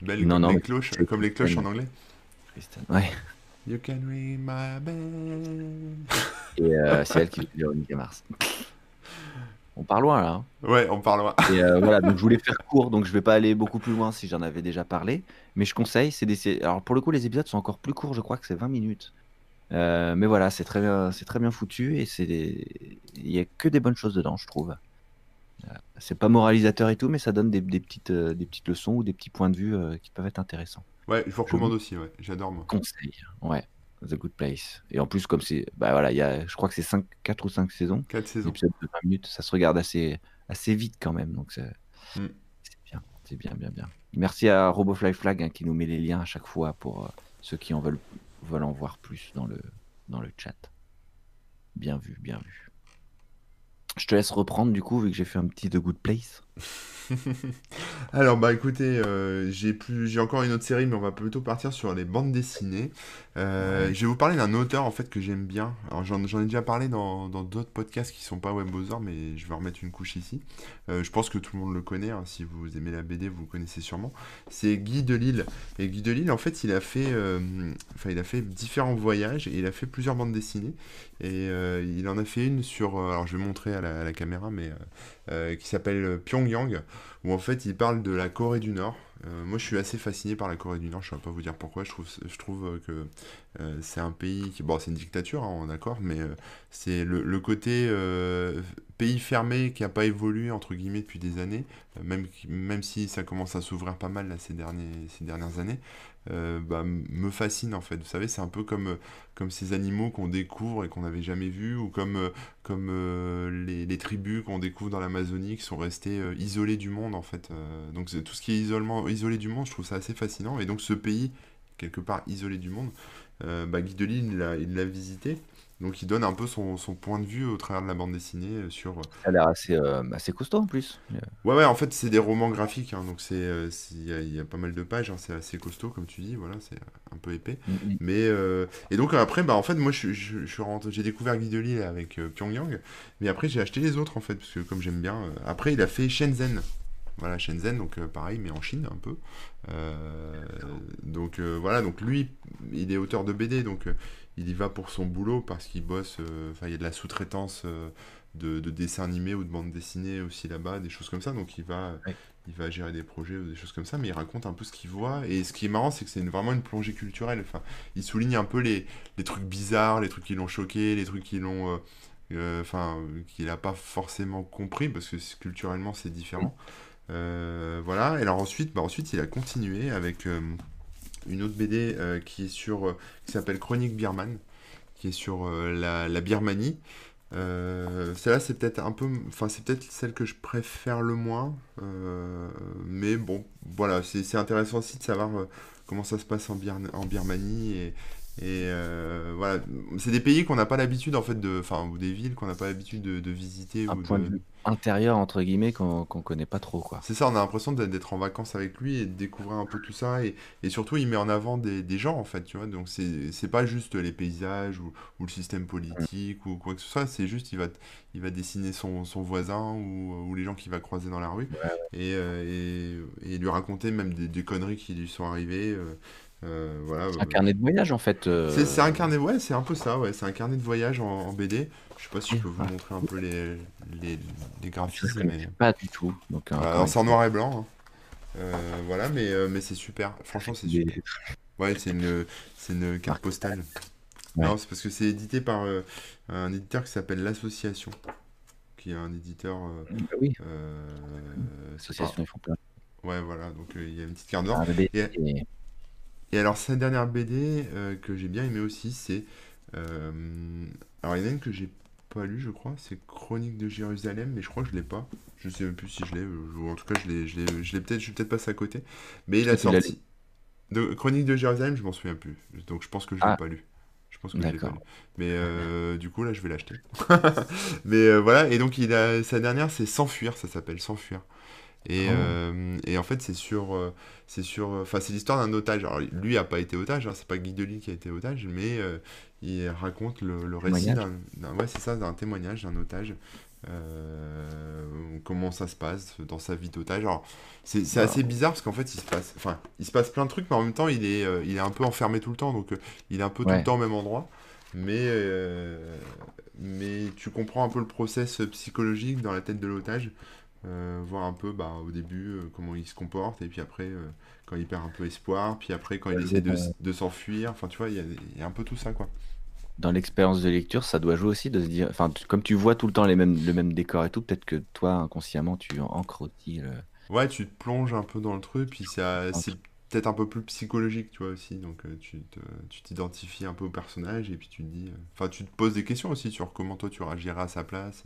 Bell Non, comme non, les cloches, comme les cloches en anglais. Kristen, ouais. You can ring my bell. Et euh, c'est elle qui fait Véronique Mars. On part loin là. hein. Ouais, on parlera. Et euh, voilà, donc je voulais <laughs> faire court, donc je vais pas aller beaucoup plus loin si j'en avais déjà parlé. Mais je conseille, c'est des... sé- Alors pour le coup, les épisodes sont encore plus courts, je crois que c'est 20 minutes. Euh, mais voilà, c'est très bien, c'est très bien foutu et c'est des... il y a que des bonnes choses dedans, je trouve. Euh, C'est pas moralisateur et tout, mais ça donne des, des petites, des petites leçons ou des petits points de vue qui peuvent être intéressants. Ouais, je vous recommande aussi, ouais. J'adore, moi. conseille, ouais, The Good Place. Et en plus, comme c'est, bah voilà, il y a, je crois que c'est 5, 4 ou 5 saisons. 4 saisons. L'épisode de 20 minutes, ça se regarde assez, assez vite quand même, donc c'est Mm. c'est bien, c'est bien, bien, bien. Merci à RoboFly Flag hein, qui nous met les liens à chaque fois pour euh, ceux qui en veulent, veulent en voir plus dans le, dans le chat. Bien vu, bien vu. Je te laisse reprendre du coup, vu que j'ai fait un petit The Good Place. <laughs> Alors bah écoutez, euh, j'ai plus, j'ai encore une autre série, mais on va plutôt partir sur les bandes dessinées. Euh, Ouais. je vais vous parler d'un auteur en fait que j'aime bien. Alors j'en, ai déjà parlé dans, d'autres podcasts qui sont pas Webosor, mais je vais remettre une couche ici. Euh, je pense que tout le monde le connaît. hein, si vous aimez la BD, vous le connaissez sûrement. C'est Guy Delisle. Et Guy Delisle, en fait, il a fait, enfin il a fait différents voyages et il a fait plusieurs bandes dessinées. Et il en a fait une sur, alors je vais montrer à la, à la caméra, mais euh, qui s'appelle Pyongyang où en fait il parle de la Corée du Nord. Euh, moi je suis assez fasciné par la Corée du Nord, je ne vais pas vous dire pourquoi, je trouve, je trouve euh, que c'est un pays qui... Bon c'est une dictature, hein, on est d'accord, mais c'est le, côté pays fermé qui n'a pas évolué entre guillemets depuis des années, même, même si ça commence à s'ouvrir pas mal là, ces, derniers, ces dernières années, euh, bah, me fascine en fait. Vous savez, c'est un peu comme, euh, comme ces animaux qu'on découvre et qu'on n'avait jamais vus, ou comme, euh, les, tribus qu'on découvre dans l'Amazonie qui sont restées isolées du monde en fait. Donc tout ce qui est isolé du monde, je trouve ça assez fascinant. Et donc ce pays, quelque part isolé du monde, bah, Guy Delisle, il l'a visité. Donc il donne un peu son, son point de vue au travers de la bande dessinée euh, sur. Ça a l'air assez, euh, assez costaud en plus. Ouais, ouais, en fait, c'est des romans graphiques, hein, donc c'est, euh, il y, a il y a pas mal de pages, hein, c'est assez costaud, comme tu dis, voilà, c'est un peu épais. Mm, mm. Mais, euh, et donc après, bah, en fait, moi, je, je, j'ai découvert Guy avec euh, Pyongyang, mais après, j'ai acheté les autres, en fait, parce que comme j'aime bien. euh, après, il a fait Shenzhen. Voilà, Shenzhen, donc euh, pareil, mais en Chine, un peu. Euh, donc euh, voilà, donc lui, il est auteur de BD, donc il y va pour son boulot, parce qu'il bosse, enfin, il y a de la sous-traitance de, de dessins animés ou de bandes dessinées aussi là-bas, des choses comme ça, donc il va Ouais. il va gérer des projets ou des choses comme ça, mais il raconte un peu ce qu'il voit. Et ce qui est marrant, c'est que c'est vraiment une plongée culturelle. Enfin, il souligne un peu les, les trucs bizarres, les trucs qui l'ont choqué, les trucs qui l'ont, euh, euh, enfin, euh, qu'il n'a pas forcément compris parce que culturellement c'est différent. Voilà. Et alors ensuite, bah, ensuite, il a continué avec euh, une autre BD euh, qui est sur, euh, qui s'appelle Chronique Birman, qui est sur euh, la, la Birmanie. Euh, celle-là, c'est peut-être un peu, enfin, c'est peut-être celle que je préfère le moins, euh, mais bon, voilà, c'est intéressant aussi de savoir euh, comment ça se passe en, Bir- en Birmanie et, et euh, voilà, c'est des pays qu'on n'a pas l'habitude en fait de, enfin, ou des villes qu'on n'a pas l'habitude de, de visiter Un ou point de de, vue intérieur, entre guillemets, qu'on qu'on connaît pas trop, quoi. c'est ça, on a l'impression d'être en vacances avec lui et de découvrir un peu tout ça. Et, et surtout, il met en avant des, des gens, en fait, tu vois. Donc, c'est pas juste les paysages ou, ou le système politique ou quoi que ce soit. C'est juste, il va, il va dessiner son, son voisin ou, ou les gens qu'il va croiser dans la rue. Et, euh, et, et lui raconter même des, des conneries qui lui sont arrivées. euh, euh, voilà. C'est un carnet de voyage, en fait. euh, C'est un carnet, ouais, c'est un peu ça, ouais. C'est un carnet de voyage en, en BD. Je sais pas si je peux vous montrer un peu les, les, les je graphismes, mais... pas du tout. Donc, Euh, une c'est en noir et blanc, hein. Euh, voilà, mais, euh, mais c'est super. Franchement, c'est super. Ouais, c'est une, c'est une carte postale. Ouais. Non, c'est parce que c'est édité par euh, un éditeur qui s'appelle l'Association, qui est un éditeur. euh, Bah oui, euh, c'est pas- l'association, ils font plein Ouais, voilà, donc euh, il y a une petite carte d'or. Ah, Et, alors, sa dernière BD euh, que j'ai bien aimé aussi, c'est. euh, alors, il y en a une que j'ai pas lue, je crois, c'est Chronique de Jérusalem, mais je crois que je l'ai pas. Je sais même plus si je l'ai, ou en tout cas, je l'ai, je l'ai, je l'ai peut-être, je suis peut-être passé à côté. Mais il a l'as sorti. De Chronique de Jérusalem, je m'en souviens plus. Donc, je pense que je l'ai Ah. pas lu. Je pense que je l'ai pas lu. Mais euh, du coup, là, je vais l'acheter. <laughs> Mais voilà, et donc, il a, sa dernière, c'est S'enfuir, ça s'appelle S'enfuir. Et, Oh. euh, et en fait, c'est sur, euh, c'est sur, enfin, c'est l'histoire d'un otage. Alors, lui a pas été otage, hein, c'est pas Guy Delisle qui a été otage, mais euh, il raconte le, le récit d'un, ouais, c'est ça, d'un témoignage d'un otage. Euh, comment ça se passe dans sa vie d'otage. Alors, c'est, assez bizarre parce qu'en fait, il se passe, enfin, il se passe plein de trucs, mais en même temps, il est, euh, il est un peu enfermé tout le temps, donc euh, il est un peu tout le temps au même endroit. Mais, euh, mais tu comprends un peu le process psychologique dans la tête de l'otage. Euh, voir un peu bah, au début euh, comment il se comporte et puis après euh, quand il perd un peu espoir puis après quand il essaie de, s'enfuir. Enfin tu vois il y a, il y a un peu tout ça quoi. Dans l'expérience de lecture, ça doit jouer aussi de se dire, enfin, comme tu vois tout le temps les mêmes, le même décor et tout, peut-être que toi, inconsciemment, tu ancres aussi le. ouais tu te plonges un peu dans le truc puis ça c'est peut-être un peu plus psychologique tu vois aussi. Donc euh, tu te- tu t'identifies un peu au personnage et puis tu te dis euh, enfin tu te poses des questions aussi sur comment toi tu réagirais à sa place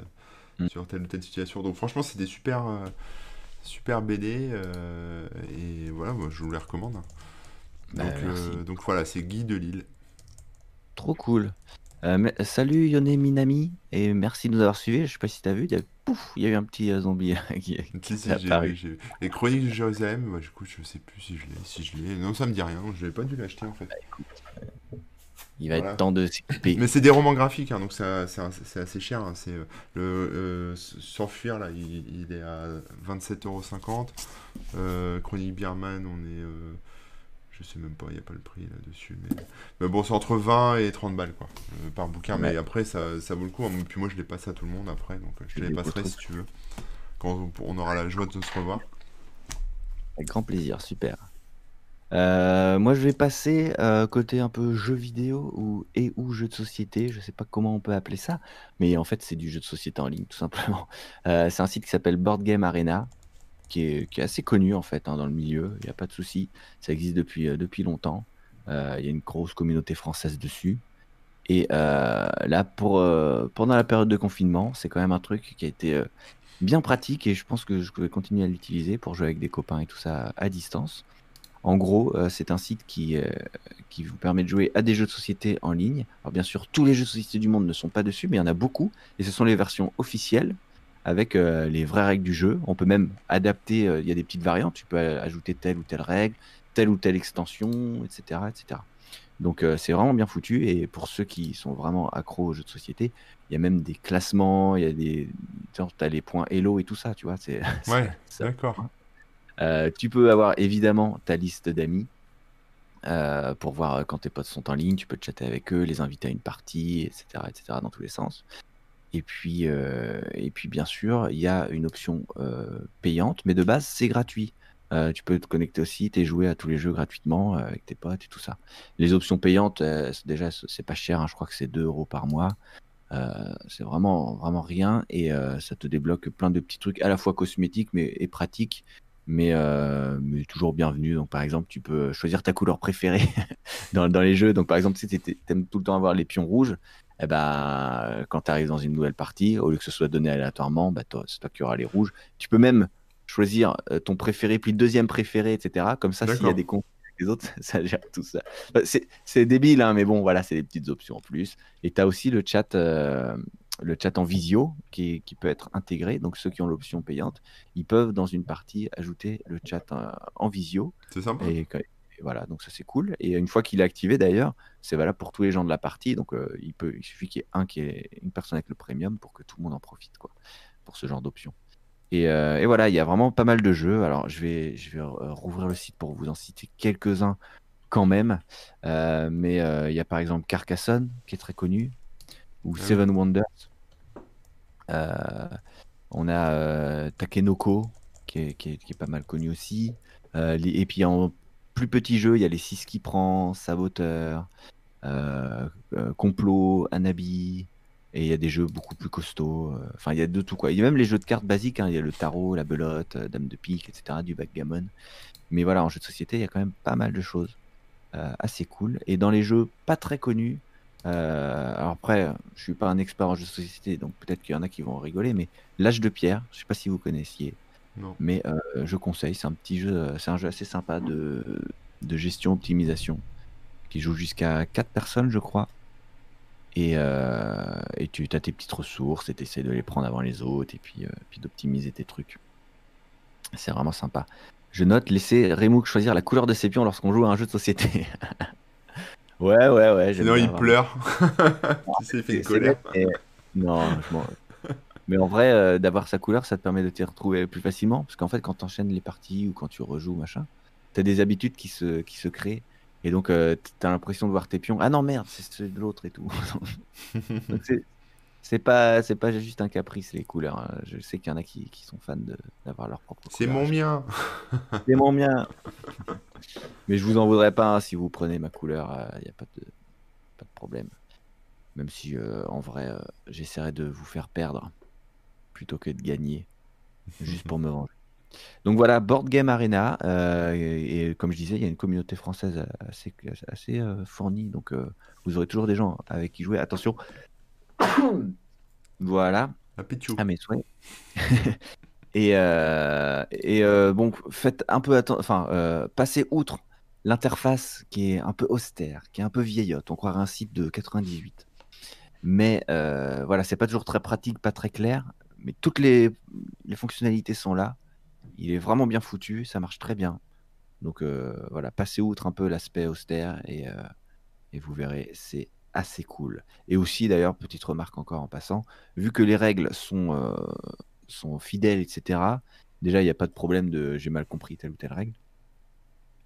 Mm. sur telle ou telle situation donc franchement c'est des super euh, super BD euh, et voilà moi je vous les recommande. Bah, donc, euh, donc voilà c'est Guy de Lille Trop cool. Mais- salut Yone Minami et merci de nous avoir suivis. Je sais pas si t'as vu, il y a, pouf, il y a eu un petit zombie <laughs> qui est Si, est apparu. vu, j'ai vu. Les Chroniques de Jérusalem, bah, du coup, je sais plus si je l'ai. Si je l'ai. Non, ça me dit rien. Je n'avais pas dû l'acheter en fait. Il va Voilà. être temps de s'équiper. Mais c'est des romans graphiques, hein, donc c'est assez cher. hein. C'est euh, le euh, S'enfuir là, il, il est à 27,50€. Euh, Chronique Bierman, on est. euh, je sais même pas, il n'y a pas le prix là-dessus. Mais, mais bon, c'est entre 20 et 30 balles quoi, euh, par bouquin. Mais après, ça, ça vaut le coup. hein. Puis moi, je les passe à tout le monde après, donc je te les passerai si tu veux. Quand on aura la joie de se revoir. Avec grand plaisir, super. Euh, moi, je vais passer euh, côté un peu jeu vidéo ou, et ou jeu de société. Je sais pas comment on peut appeler ça, mais en fait, c'est du jeu de société en ligne, tout simplement. <laughs> Euh, c'est un site qui s'appelle Board Game Arena, qui est, assez connu en fait hein, dans le milieu. Il n'y a pas de souci, ça existe depuis, depuis longtemps. Il y a une grosse communauté française dessus. Et là, pour, pendant la période de confinement, c'est quand même un truc qui a été bien pratique et je pense que je vais continuer à l'utiliser pour jouer avec des copains et tout ça à distance. En gros, euh, c'est un site qui, euh, qui vous permet de jouer à des jeux de société en ligne. Alors bien sûr, tous les jeux de société du monde ne sont pas dessus, mais il y en a beaucoup. Et ce sont les versions officielles avec euh, les vraies règles du jeu. On peut même adapter, il y a des petites variantes, tu peux ajouter telle ou telle règle, telle ou telle extension, etc. etc. Donc c'est vraiment bien foutu. Et pour ceux qui sont vraiment accros aux jeux de société, il y a même des classements, il y a des... Tu as les points Hello et tout ça, tu vois. C'est, <laughs> ouais, d'accord. Euh, tu peux avoir évidemment ta liste d'amis euh, pour voir quand tes potes sont en ligne. Tu peux chatter avec eux, les inviter à une partie, etc., etc., dans tous les sens. Et puis, euh, et puis bien sûr, il y a une option payante, mais de base, c'est gratuit. tu peux te connecter au site et jouer à tous les jeux gratuitement avec tes potes et tout ça. Les options payantes, déjà, c'est pas cher. Hein, je crois que c'est 2 euros par mois. c'est vraiment, vraiment rien et ça te débloque plein de petits trucs à la fois cosmétiques mais, et pratiques mais, euh, mais toujours bienvenu. Donc, par exemple, tu peux choisir ta couleur préférée <laughs> dans, dans, les jeux. Donc, par exemple, si tu aimes tout le temps avoir les pions rouges, eh ben, quand tu arrives dans une nouvelle partie, au lieu que ce soit donné aléatoirement, bah, c'est toi qui auras les rouges. Tu peux même choisir euh, ton préféré, puis le deuxième préféré, etc. Comme ça, s'il y a des conflits avec les autres, <laughs> ça gère tout ça. C'est débile, hein, mais bon, voilà, c'est des petites options en plus. Et tu as aussi le chat. Euh, le chat en visio qui, peut être intégré. Donc ceux qui ont l'option payante, ils peuvent dans une partie ajouter le chat euh, en, visio. C'est sympa. Et, voilà, donc ça c'est cool. Et une fois qu'il est activé d'ailleurs, c'est valable pour tous les gens de la partie. Donc euh, il, peut, il suffit qu'il y ait un qui est une personne avec le premium pour que tout le monde en profite quoi, pour ce genre d'option. Et, euh, voilà, il y a vraiment pas mal de jeux. Alors je vais, je vais rouvrir le site pour vous en citer quelques-uns quand même. mais il y a par exemple Carcassonne qui est très connu, ou ah Seven Wonders euh, on a euh, Takenoko, qui est, pas mal connu aussi. Euh, et puis en plus petit jeu, il y a les 6 qui prend, Saboteur, Complot, Anabi, et il y a des jeux beaucoup plus costauds. Enfin, il y a de tout quoi. Il y a même les jeux de cartes basiques. Hein. Il y a le tarot, la belote, Dame de pique, etc. Du backgammon. Mais voilà, en jeu de société, il y a quand même pas mal de choses assez cool. Et dans les jeux pas très connus, euh, alors après, je suis pas un expert en jeux de société, donc peut-être qu'il y en a qui vont rigoler, mais L'âge de pierre, je sais pas si vous connaissiez, mais euh, je conseille. C'est un petit jeu, c'est un jeu assez sympa de, de gestion optimisation qui joue jusqu'à 4 personnes, je crois. Et, euh, et tu as tes petites ressources et tu essaies de les prendre avant les autres et puis, puis d'optimiser tes trucs. C'est vraiment sympa. Je note, laisser Remouk choisir la couleur de ses pions lorsqu'on joue à un jeu de société. <laughs> Ouais, ouais, ouais. Sinon, il pleure. <laughs> tu sais, il fait une colère. Non, Mais en vrai, euh, d'avoir sa couleur, ça te permet de t'y retrouver plus facilement. Parce qu'en fait, quand tu enchaînes les parties ou quand tu rejoues, machin, tu as des habitudes qui se, qui se créent. Et donc, euh, tu as l'impression de voir tes pions. Ah non, merde, c'est de l'autre et tout. <laughs> c'est pas, c'est pas juste un caprice, les couleurs. Hein. Je sais qu'il y en a qui, qui sont fans d'avoir leur propre C'est mon mien. <laughs> c'est mon mien. Mais je vous en voudrais pas hein, si vous prenez ma couleur, il euh, n'y a pas de, pas de problème. Même si euh, en vrai, euh, j'essaierai de vous faire perdre plutôt que de gagner, <laughs> juste pour me venger. Donc voilà, Board Game Arena. et, comme je disais, il y a une communauté française assez, assez fournie. Donc vous aurez toujours des gens avec qui jouer. Attention. <coughs> voilà. À mes souhaits. Et, euh, et euh, bon, faites un peu attention, enfin, euh, passez outre l'interface qui est un peu austère, qui est un peu vieillotte. On croirait un site de 98. Mais voilà, c'est pas toujours très pratique, pas très clair. Mais toutes les, les, fonctionnalités sont là. Il est vraiment bien foutu, ça marche très bien. Donc voilà, passez outre un peu l'aspect austère et, et vous verrez, c'est assez cool. Et aussi, d'ailleurs, petite remarque encore en passant, vu que les règles sont sont fidèles, etc. Déjà, il n'y a pas de problème de j'ai mal compris telle ou telle règle.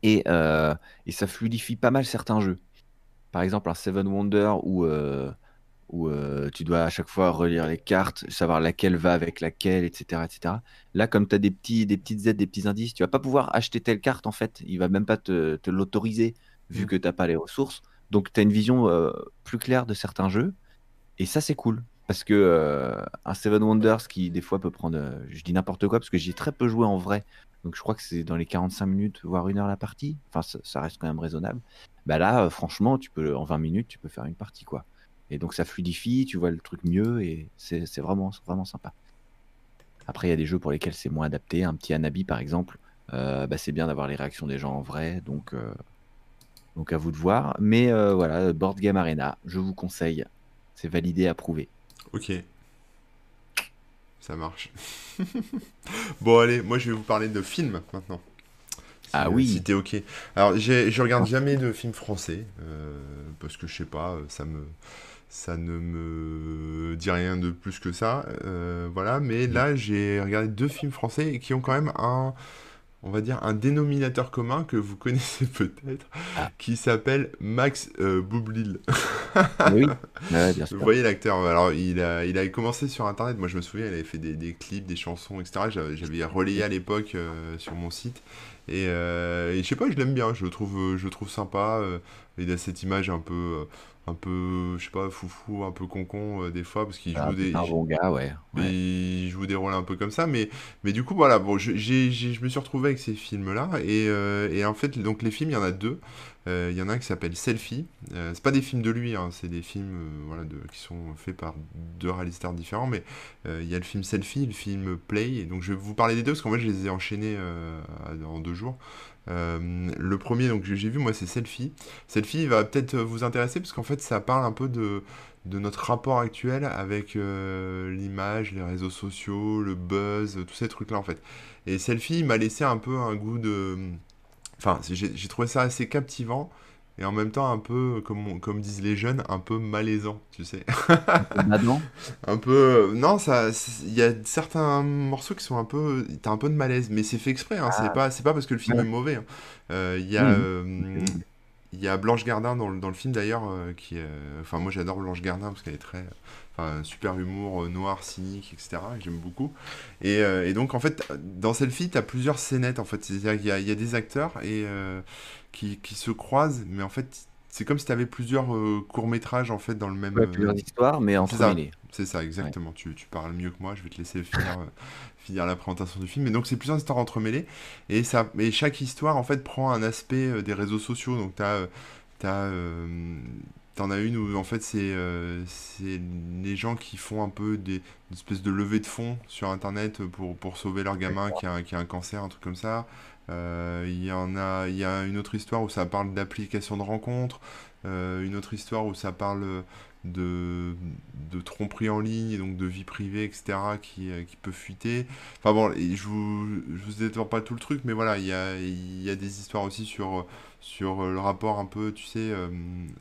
Et, euh, et, ça fluidifie pas mal certains jeux. Par exemple, un Seven Wonder où, euh, où euh, tu dois à chaque fois relire les cartes, savoir laquelle va avec laquelle, etc. etc. Là, comme tu as des, petits, des petites aides, des petits indices, tu vas pas pouvoir acheter telle carte en fait. Il va même pas te, te l'autoriser vu mmh. que tu n'as pas les ressources. Donc, tu as une vision plus claire de certains jeux. Et ça, c'est cool. Parce que euh, un Seven Wonders qui des fois peut prendre, euh, je dis n'importe quoi parce que j'ai très peu joué en vrai, donc je crois que c'est dans les 45 minutes voire une heure la partie. Enfin, ça, reste quand même raisonnable. Bah là, euh, franchement, tu peux en 20 minutes, tu peux faire une partie quoi. Et donc ça fluidifie, tu vois le truc mieux et c'est vraiment vraiment sympa. Après, il y a des jeux pour lesquels c'est moins adapté. Un petit Anabi par exemple, euh, bah, c'est bien d'avoir les réactions des gens en vrai, donc, euh, donc à vous de voir. Mais euh, voilà, Board Game Arena, je vous conseille. C'est validé, approuvé. Ok. Ça marche. <laughs> bon, allez, moi je vais vous parler de films maintenant. Si, Ah euh, oui, si t'es ok. Alors, je regarde jamais de films français, euh, parce que je sais pas, ça me, ça ne me dit rien de plus que ça. euh, voilà, mais là, j'ai regardé deux films français qui ont quand même un, on va dire, un dénominateur commun que vous <laughs> connaissez peut-être, ah, qui s'appelle Max euh, Boublil. oui, <laughs> ouais, bien Vous sûr. voyez l'acteur, alors il a, il commencé sur internet, moi je me souviens, il avait fait des, des clips, des chansons, etc. J'avais relayé à l'époque euh, sur mon site. Et, euh, et je sais pas, je l'aime bien, je le trouve, je le trouve sympa. il a cette image un peu, un peu, je sais pas, foufou, un peu concon euh, des fois, parce qu'il Ah, joue des, un bon gars, ouais. ouais. il joue des rôles un peu comme ça, mais, mais du coup, voilà, bon, je, j'ai- j'ai- je me suis retrouvé avec ces films-là, et, euh, et en fait, donc les films, il y en a deux. Euh, Il y en a un qui s'appelle Selfie. C'est pas des films de lui, hein, c'est des films voilà, de, qui sont faits par deux réalisateurs différents, mais il y a le film Selfie, le film Play, et donc je vais vous parler des deux, parce qu'en fait, je les ai enchaînés en deux jours. Euh, le premier, donc j'ai vu, moi, c'est Selfie. Selfie va peut-être vous intéresser, parce qu'en fait, ça parle un peu de notre rapport actuel avec euh, l'image, les réseaux sociaux, le buzz, tous ces trucs-là en fait. Et Selfie m'a laissé un peu un goût de... Enfin, j'ai trouvé ça assez captivant et en même temps un peu, comme, on- comme disent les jeunes, un peu malaisant, tu sais. Un peu badant. <laughs> Un peu... Non, ça, c'est- il y a certains morceaux qui sont un peu... T'as un peu de malaise, mais c'est fait exprès, hein, c'est Ah, pas, c'est pas parce que le film est mauvais. hein. Euh, Il y a... Mhm. euh, il y a Blanche Gardin dans le, dans le film d'ailleurs, euh, qui. Enfin, moi j'adore Blanche Gardin parce qu'elle est très... Enfin, super humour, euh, noir, cynique, etc. J'aime beaucoup. Et, euh, et donc, en fait, dans Selfie, tu as plusieurs scénettes, en fait. C'est-à-dire qu'il y a, il y a des acteurs et, euh, qui, qui se croisent, mais en fait, c'est comme si tu avais plusieurs euh, courts-métrages, en fait, dans le même... Ouais, euh, plusieurs histoires, mais entremêlées. c'est ça, Ouais. exactement. Tu, tu parles mieux que moi, je vais te laisser finir, euh, finir la présentation du film. Mais donc, c'est plusieurs histoires entremêlées. Et, ça, et chaque histoire, en fait, prend un aspect des réseaux sociaux. Donc, tu as, t'en as une où, en fait, c'est euh, c'est les gens qui font un peu des, une espèce de levée de fonds sur Internet pour, pour sauver leur gamin qui a, un- qui a un cancer, un truc comme ça. Euh, Il y en a, il y a une autre histoire où ça parle d'application de rencontres. Euh, une autre histoire où ça parle de, de tromperie en ligne, et donc de vie privée, etc., qui, qui peut fuiter. Enfin bon, je vous, je vous détends pas tout le truc, mais voilà, il y a, il y a des histoires aussi sur, sur euh, le rapport un peu, tu sais, euh,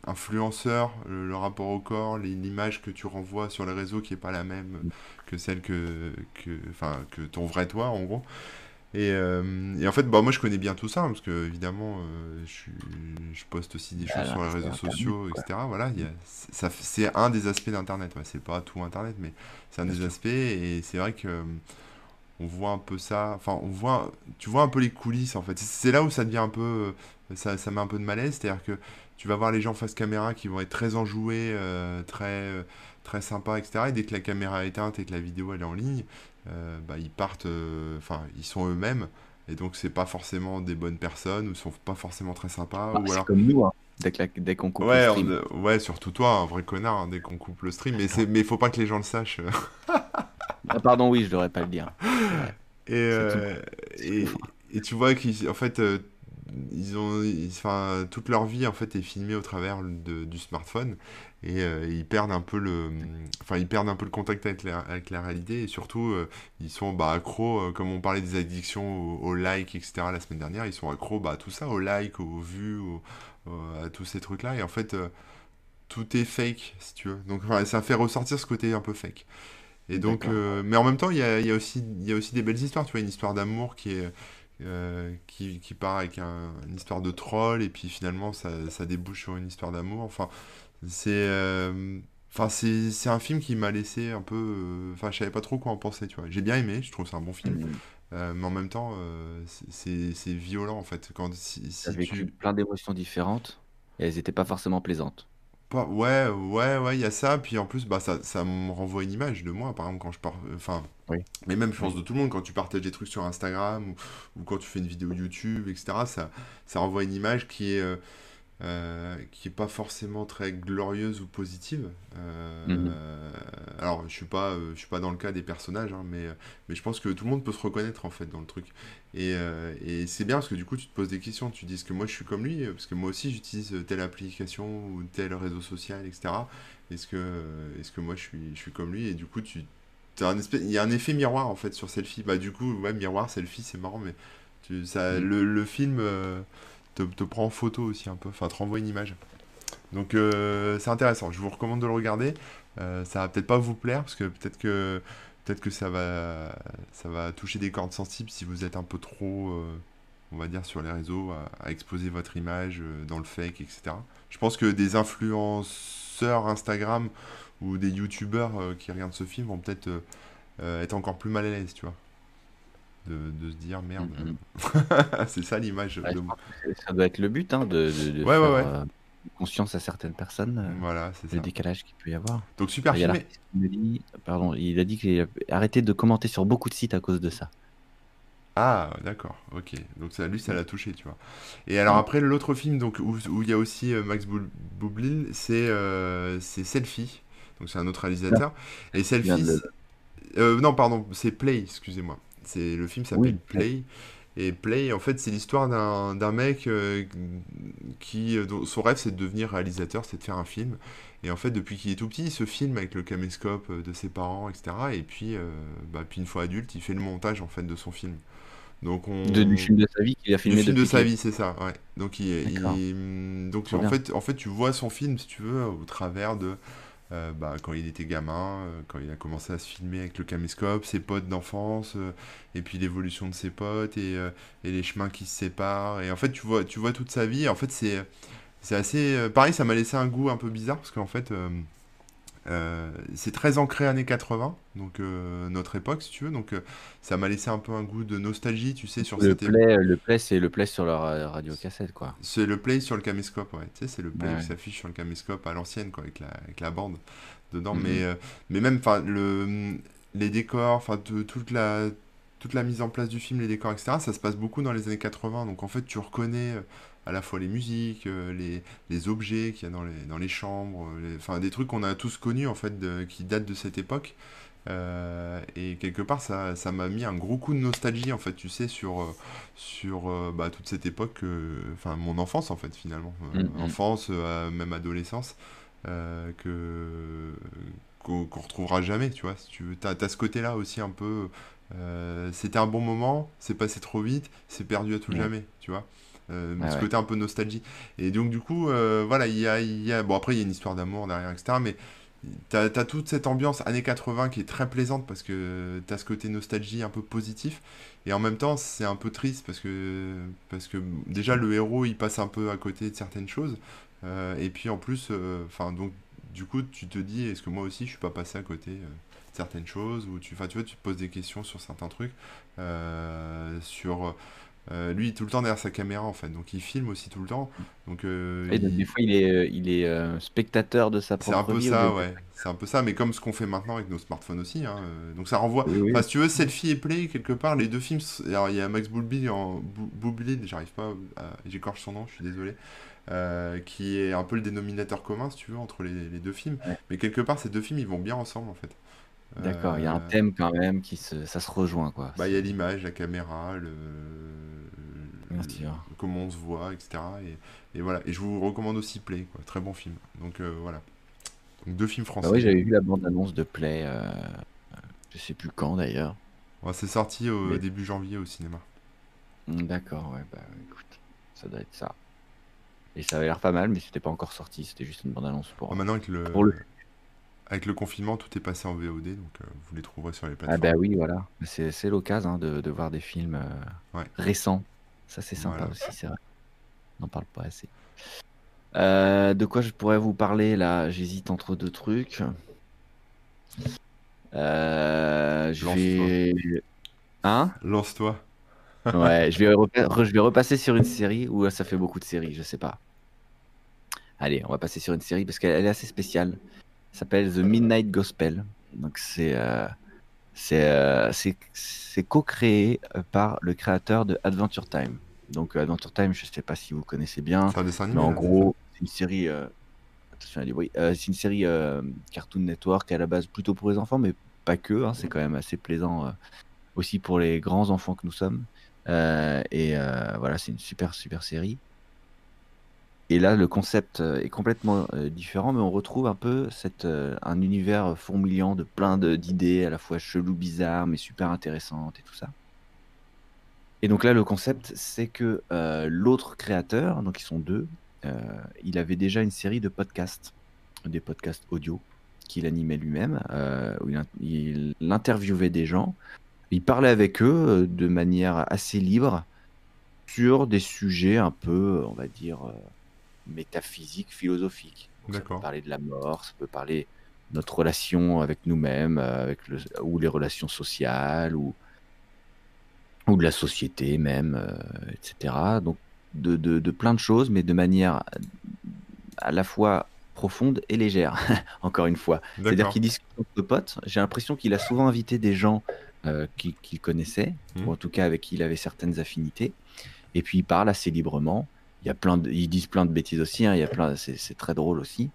influenceur, le, le rapport au corps, l'image que tu renvoies sur les réseaux qui est pas la même que celle que, que, enfin, que ton vrai toi, en gros. Et, euh, et en fait, bah, moi je connais bien tout ça, hein, parce que évidemment, euh, je, je poste aussi des choses Voilà, sur les réseaux sociaux, etc. Voilà, c'est- ça, c'est un des aspects d'Internet. Ouais, c'est pas tout Internet, mais c'est un Bien des sûr. aspects. Et c'est vrai que on voit un peu ça. Enfin, on voit, tu vois un peu les coulisses en fait. C'est là où ça devient un peu, ça, ça met un peu de malaise, c'est-à-dire que tu vas voir les gens face caméra qui vont être très enjoués, euh, très, euh, très sympas, etc. Et dès que la caméra est éteinte et que la vidéo elle est en ligne, euh, bah, ils partent, euh, enfin, ils sont eux-mêmes. Et donc, c'est pas forcément des bonnes personnes, ou sont pas forcément très sympas, Bah, ou alors. comme nous, hein, dès que la- dès qu'on coupe le Ouais, stream. on- ouais, surtout toi, un vrai connard, hein, dès qu'on coupe le stream. Mais c'est, mais faut pas que les gens le sachent. <laughs> Ah, pardon, oui, je devrais pas le dire. <laughs> Et, et, et tu vois qu'ils, en fait, ils ont, ils- enfin, toute leur vie en fait est filmée au travers de- du smartphone et euh, ils perdent un peu le, enfin, ils perdent un peu le contact avec la, avec la réalité et surtout euh, ils sont bah, accros, euh, comme on parlait des addictions au, au like, etc. la semaine dernière, ils sont accros bah, à tout ça, au like, aux vues, au- au- à tous ces trucs-là et en fait tout est fake si tu veux. Donc enfin, ça fait ressortir ce côté un peu fake. Et donc, euh, mais en même temps, il y a, y a aussi, il y a aussi des belles histoires. Tu vois, une histoire d'amour qui est, euh, qui, qui part avec un- une histoire de troll, et puis finalement, ça, ça débouche sur une histoire d'amour. Enfin, c'est, euh, enfin, c'est, un film qui m'a laissé un peu, euh, enfin, je savais pas trop quoi en penser. Tu vois, j'ai bien aimé. Je trouve que c'est un bon film, Mmh. euh, mais en même temps, c'est, violent en fait. Quand si, Tu si vécu plein d'émotions différentes et elles étaient pas forcément plaisantes. Pas- ouais, ouais, ouais, il y a ça. Puis en plus, bah, ça, ça me renvoie une image de moi, par exemple, quand je pars. Enfin, Oui. mais même, je pense, de tout le monde, quand tu partages des trucs sur Instagram ou, ou quand tu fais une vidéo YouTube, etc., ça, ça renvoie une image qui est, euh, euh, qui est pas forcément très glorieuse ou positive. Euh, Mhm. alors, je suis pas, je suis pas dans le cas des personnages, hein, mais, mais je pense que tout le monde peut se reconnaître en fait dans le truc. Et, euh, et c'est bien parce que du coup, tu te poses des questions. Tu dis est-ce que moi je suis comme lui, parce que moi aussi j'utilise telle application ou tel réseau social, etc. Est-ce que, est-ce que moi je suis, je suis comme lui Et du coup, tu, t'as un espèce, il y a un effet miroir en fait sur selfie. Bah du coup, ouais, miroir, selfie, c'est marrant, mais tu, ça, Mhm. le, le film. euh, te, te prend en photo aussi un peu, enfin te renvoie une image. Donc euh, c'est intéressant, je vous recommande de le regarder. Euh, ça va peut-être pas vous plaire parce que peut-être que peut-être que ça va ça va toucher des cordes sensibles si vous êtes un peu trop euh, on va dire sur les réseaux à, à exposer votre image euh, dans le fake, etc. Je pense que des influenceurs Instagram ou des youtubeurs euh, qui regardent ce film vont peut-être être encore plus mal à l'aise, tu vois. De, de se dire merde, Mhm. <laughs> c'est ça l'image Ouais, de ça doit être le but hein, de, de- de Ouais, ouais, faire ouais. Conscience à certaines personnes, euh, Voilà, c'est le ça. décalage qu'il peut y avoir. Donc super Il me dit, pardon, il a dit qu'il a arrêté de commenter sur beaucoup de sites à cause de ça. Ah, d'accord, ok. Donc ça, lui, ça l'a touché, tu vois. Et alors Mm. après, l'autre film donc, où, où il y a aussi euh, Max Boublil, c'est euh, c'est Selfie. Donc c'est un autre réalisateur. Et Selfie... euh, non, pardon, c'est Play, excusez-moi. C'est Le film s'appelle Oui, Play. Et Play, en fait, c'est l'histoire d'un d'un mec euh, qui... euh, dont son rêve, c'est de devenir réalisateur, c'est de faire un film. Et en fait, depuis qu'il est tout petit, il se filme avec le caméscope euh, de ses parents, etc. Et puis, euh, bah, puis une fois adulte, il fait le montage, en fait, de son film. Donc on... de- du film de sa vie qu'il a Du filmé film de sa vie, c'est ça, ouais. Donc, il, il- donc en fait, en fait, tu vois son film, si tu veux, au travers de euh, bah, quand il était gamin, euh, quand il a commencé à se filmer avec le caméscope, ses potes d'enfance, euh, et puis l'évolution de ses potes, et, et les chemins qui se séparent. Et en fait, tu vois, tu vois toute sa vie. En fait, c'est, c'est assez... pareil, ça m'a laissé un goût un peu bizarre, parce qu'en fait... euh, c'est très ancré années 80, donc euh, notre époque, si tu veux. Donc euh, ça m'a laissé un peu un goût de nostalgie, tu sais, sur Le cette époque. play, le play, c'est le play sur leur euh, radio cassette, quoi. C'est le play sur le caméscope, ouais. Tu sais, c'est le play Ouais, qui s'affiche sur le caméscope à l'ancienne, quoi, avec la, avec la bande dedans. Mhm. Mais, mais même, enfin, le, les décors, enfin, toute la, toute la mise en place du film, les décors, etc., ça se passe beaucoup dans les années 80. Donc, en fait, tu reconnais à la fois les musiques, euh, les, les objets qu'il y a dans les, dans les chambres, euh, les- enfin, des trucs qu'on a tous connus, en fait, de- qui datent de cette époque. Euh, et quelque part, ça, ça m'a mis un gros coup de nostalgie, en fait, tu sais, sur, sur bah, toute cette époque, euh, enfin, mon enfance, en fait, finalement. Euh, Mhm. enfance, même adolescence, que, qu'on qu'on retrouvera jamais, tu vois. Si tu veux, t'as, t'as ce côté-là aussi un peu. c'était un bon moment, c'est passé trop vite, c'est perdu à tout Ouais. jamais, tu vois. Euh, Ouais, ce ouais. côté un peu nostalgie. Et donc, du coup, euh, voilà, il y a, y a. Bon, après, il y a une histoire d'amour derrière, etc. Mais T'as, t'as toute cette ambiance années 80 qui est très plaisante parce que t'as ce côté nostalgie un peu positif et en même temps c'est un peu triste parce que, parce que déjà le héros il passe un peu à côté de certaines choses euh, et puis en plus enfin donc du coup tu te dis est-ce que moi aussi je suis pas passé à côté euh, de certaines choses ou tu, tu vois tu te poses des questions sur certains trucs euh, sur euh, lui tout le temps derrière sa caméra en fait donc il filme aussi tout le temps donc euh, Et donc, il- des fois, il est, euh, il est euh, spectateur de sa c'est un propre peu vie. au ça, lieu de- ouais. C'est un peu ça, mais comme ce qu'on fait maintenant avec nos smartphones aussi. hein, Donc ça renvoie. Oui, oui. Enfin, si tu veux, Selfie et Play, quelque part, les deux films. Alors il y a Max Boublil en Bou- Boublil, j'arrive pas à. J'écorche son nom, je suis désolé. qui est un peu le dénominateur commun, si tu veux, entre les, les deux films. Ouais. Mais quelque part, ces deux films, ils vont bien ensemble, en fait. D'accord, il y a un Euh, thème quand même qui se, ça se rejoint, quoi. Bah, il y a l'image, la caméra, le, Bien le- sûr. comment on se voit, etc. Et, et voilà. Et je vous recommande aussi Play, quoi. Très bon film. Donc euh, voilà. Donc deux films français. Bah oui, j'avais vu la bande-annonce de Play, euh, je sais plus quand d'ailleurs. Ouais, c'est sorti au Mais- début janvier au cinéma. Hmm, D'accord, ouais, bah écoute, ça doit être ça. Et ça avait l'air pas mal, mais c'était pas encore sorti, c'était juste une bande-annonce pour. Ah, maintenant, avec le, Pour le- avec le confinement, tout est passé en VOD, donc euh, vous les trouverez sur les Ah plateformes. bah oui, voilà. C'est c'est l'occasion hein, de, de voir des films euh, Ouais. récents. Ça c'est sympa Voilà. aussi, c'est vrai. On n'en parle pas assez. Euh, de quoi je pourrais vous parler là? J'hésite entre deux trucs. Euh, je Lance-toi. vais... Hein? Lance-toi. <laughs> Ouais, je vais, repa- re- je vais repasser sur une série ou ça fait beaucoup de séries, je sais pas. Allez, on va passer sur une série parce qu'elle elle est assez spéciale. Elle s'appelle The Midnight Gospel. Donc c'est euh, c'est euh, c'est co-créé euh, par le créateur de Adventure Time. Donc Adventure Time, je sais pas si vous connaissez bien, C'est un dessin mais animé, en là, gros, c'est une série. euh, Attention. Euh, c'est une série euh, Cartoon Network à la base plutôt pour les enfants, mais pas que. hein, c'est quand même assez plaisant aussi pour les grands enfants que nous sommes. Et voilà, c'est une super super série. Et là, le concept euh, est complètement euh, différent, mais on retrouve un peu euh, un univers fourmillant de plein d'idées, à la fois chelou, bizarres, mais super intéressantes et tout ça. Et donc là, le concept, c'est que l'autre créateur, donc ils sont deux, il avait déjà une série de podcasts, des podcasts audio qu'il animait lui-même, où il, in- il interviewait des gens, il parlait avec eux de manière assez libre sur des sujets un peu, on va dire, métaphysiques, philosophiques. Donc, ça peut parler de la mort, ça peut parler de notre relation avec nous-mêmes, euh, avec le, ou les relations sociales, ou, ou de la société même, euh, etc. Donc de, de, de plein de choses, mais de manière à la fois profonde et légère, <laughs> encore une fois. C'est-à-dire qu'il discute entre potes. J'ai l'impression qu'il a souvent invité des gens euh, qu'il connaissait, Mhm. ou en tout cas avec qui il avait certaines affinités. Et puis il parle assez librement. Y a plein de, ils disent plein de bêtises aussi. hein, y a plein, c'est très drôle aussi.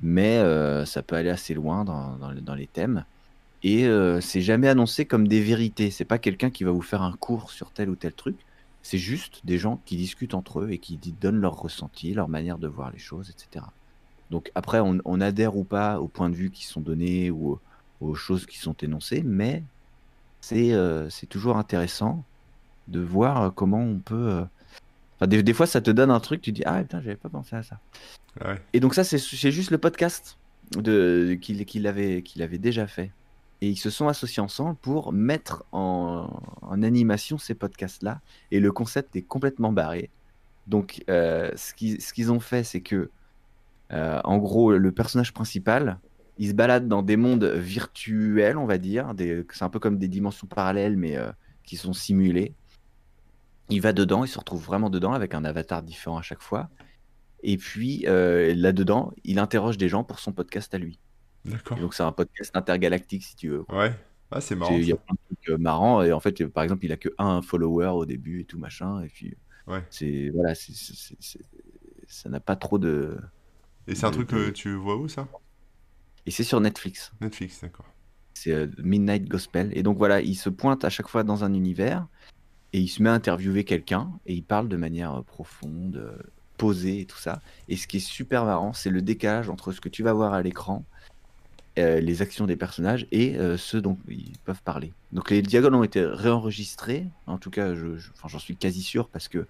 Mais euh, ça peut aller assez loin dans, les- thèmes. Et euh, c'est jamais annoncé comme des vérités. C'est pas quelqu'un qui va vous faire un cours sur tel ou tel truc. C'est juste des gens qui discutent entre eux et qui donnent leur ressenti, leur manière de voir les choses, etc. Donc après, on, adhère ou pas aux points de vue qui sont donnés ou aux, choses qui sont énoncées, mais c'est euh, c'est toujours intéressant de voir comment on peut. Enfin, des, des fois, ça te donne un truc, tu dis ah putain, j'avais pas pensé à ça. Ouais. Et donc ça, c'est juste le podcast de qu'il avait déjà fait. Et ils se sont associés ensemble pour mettre en, en animation ces podcasts-là. Et le concept est complètement barré. Donc, euh, ce qu'ils ont fait, c'est que, euh, en gros, le personnage principal, il se balade dans des mondes virtuels, on va dire. C'est un peu comme des dimensions parallèles, mais euh, qui sont simulées. Il va dedans, il se retrouve vraiment dedans avec un avatar différent à chaque fois. Et puis, euh, là-dedans, il interroge des gens pour son podcast à lui. D'accord. Et donc, c'est un podcast intergalactique, si tu veux. quoi. Ouais. Ah, c'est marrant Il y a plein de trucs euh, marrants. Et en fait, euh, par exemple, il a que un follower au début et tout machin. Et puis, Ouais. c'est voilà, c'est c'est- c'est- c'est- ça n'a pas trop de. Et c'est un truc de- que tu vois où ça? Et c'est sur Netflix. Netflix, d'accord. C'est euh, Midnight Gospel. Et donc voilà, il se pointe à chaque fois dans un univers et il se met à interviewer quelqu'un et il parle de manière euh, profonde, euh, posée et tout ça. Et ce qui est super marrant, c'est le décalage entre ce que tu vas voir à l'écran, euh, les actions des personnages et euh, ce dont ils peuvent parler. Donc les dialogues ont été réenregistrés. En tout cas, je, je- enfin, j'en suis quasi sûr parce que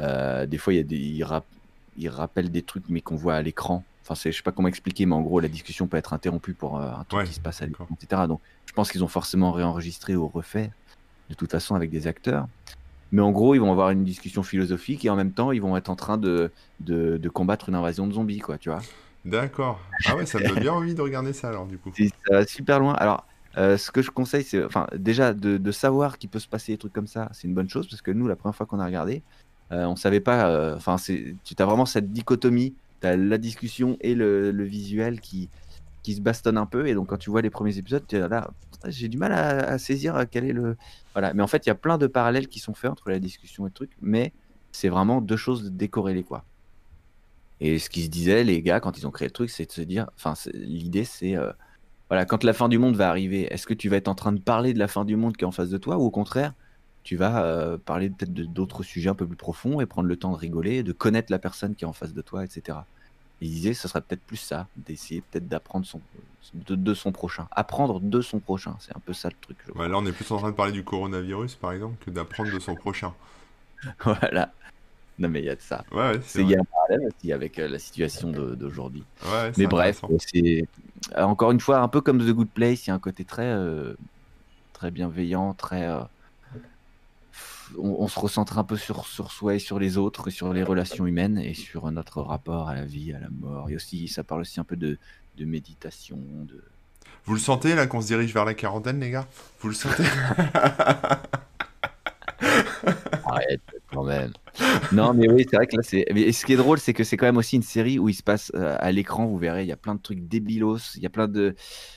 euh, des fois, il y a des, ils, rap- ils rappellent des trucs mais qu'on voit à l'écran. Enfin, c'est- je sais pas comment expliquer, mais en gros, la discussion peut être interrompue pour un truc Ouais, qui se passe à l'écran, etc. Donc, je pense qu'ils ont forcément réenregistré ou refait, de toute façon, avec des acteurs. Mais en gros, ils vont avoir une discussion philosophique et en même temps, ils vont être en train de, de, de combattre une invasion de zombies, quoi, tu vois. D'accord. Ah ouais, ça me donne bien envie de regarder ça alors du coup. C'est- Ça va super loin. Alors, euh, ce que je conseille, c'est enfin, déjà de, de savoir qu'il peut se passer des trucs comme ça, c'est une bonne chose parce que nous, la première fois qu'on a regardé, euh, on savait pas. euh, Enfin, tu as vraiment cette dichotomie. Tu as la discussion et le, le visuel qui, qui se bastonne un peu. Et donc, quand tu vois les premiers épisodes, tu là, j'ai du mal à, saisir euh, quel est le. Voilà. Mais en fait, il y a plein de parallèles qui sont faits entre la discussion et le truc. Mais c'est vraiment deux choses décorrélées, quoi. Et ce qu'ils se disaient, les gars, quand ils ont créé le truc, c'est de se dire. Enfin, l'idée, c'est. euh, voilà, quand la fin du monde va arriver, est-ce que tu vas être en train de parler de la fin du monde qui est en face de toi ou au contraire, tu vas euh, parler peut-être d'autres sujets un peu plus profonds et prendre le temps de rigoler, de connaître la personne qui est en face de toi, etc. Il disait, ce serait peut-être plus ça, d'essayer peut-être d'apprendre son, de, de son prochain. Apprendre de son prochain, c'est un peu ça le truc. je là, on est plus en train de parler du coronavirus par exemple que d'apprendre de son prochain. <laughs> voilà. Non mais il y a de ça. Ouais, C'est- Il y a un parallèle aussi avec euh, la situation d'aujourd'hui. Ouais, Mais bref, c'est euh, encore une fois un peu comme The Good Place, il y a un côté très euh, très bienveillant, très euh, on, on se recentre un peu sur, sur soi et sur les autres, et sur les relations humaines et sur notre rapport à la vie, à la mort. Et aussi, ça parle aussi un peu de, de méditation, de Vous le sentez là qu'on se dirige vers la quarantaine, les gars? Vous le sentez? <laughs> arrête quand même. Non, mais oui, c'est vrai que là, c'est. Mais ce qui est drôle, c'est que c'est quand même aussi une série où il se passe euh, à l'écran, vous verrez, il y a plein de trucs débilos, il y a plein de.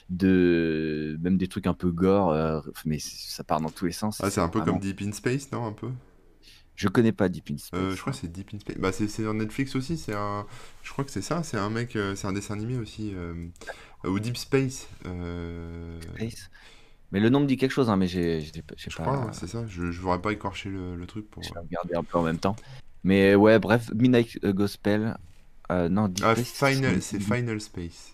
de... même des trucs un peu gore, euh, mais ça part dans tous les sens. Ah, c'est un peu vraiment- comme Deep in Space, non Un peu? Je connais pas Deep in Euh, Space. je crois que c'est Deep in Space. Bah, c'est sur Netflix aussi. C'est un. Je crois que c'est ça. C'est un mec. euh, c'est un dessin animé aussi. euh, ou Deep Space. euh, Space? Mais le nom me dit quelque chose, hein, mais j'ai pas. je crois, c'est ça. Je, je voudrais pas écorcher le, le truc pour. j'ai regardé un peu en même temps. Mais ouais, bref, Midnight euh, Gospel. euh, non, Deep Ah, Final, c'est Final Space.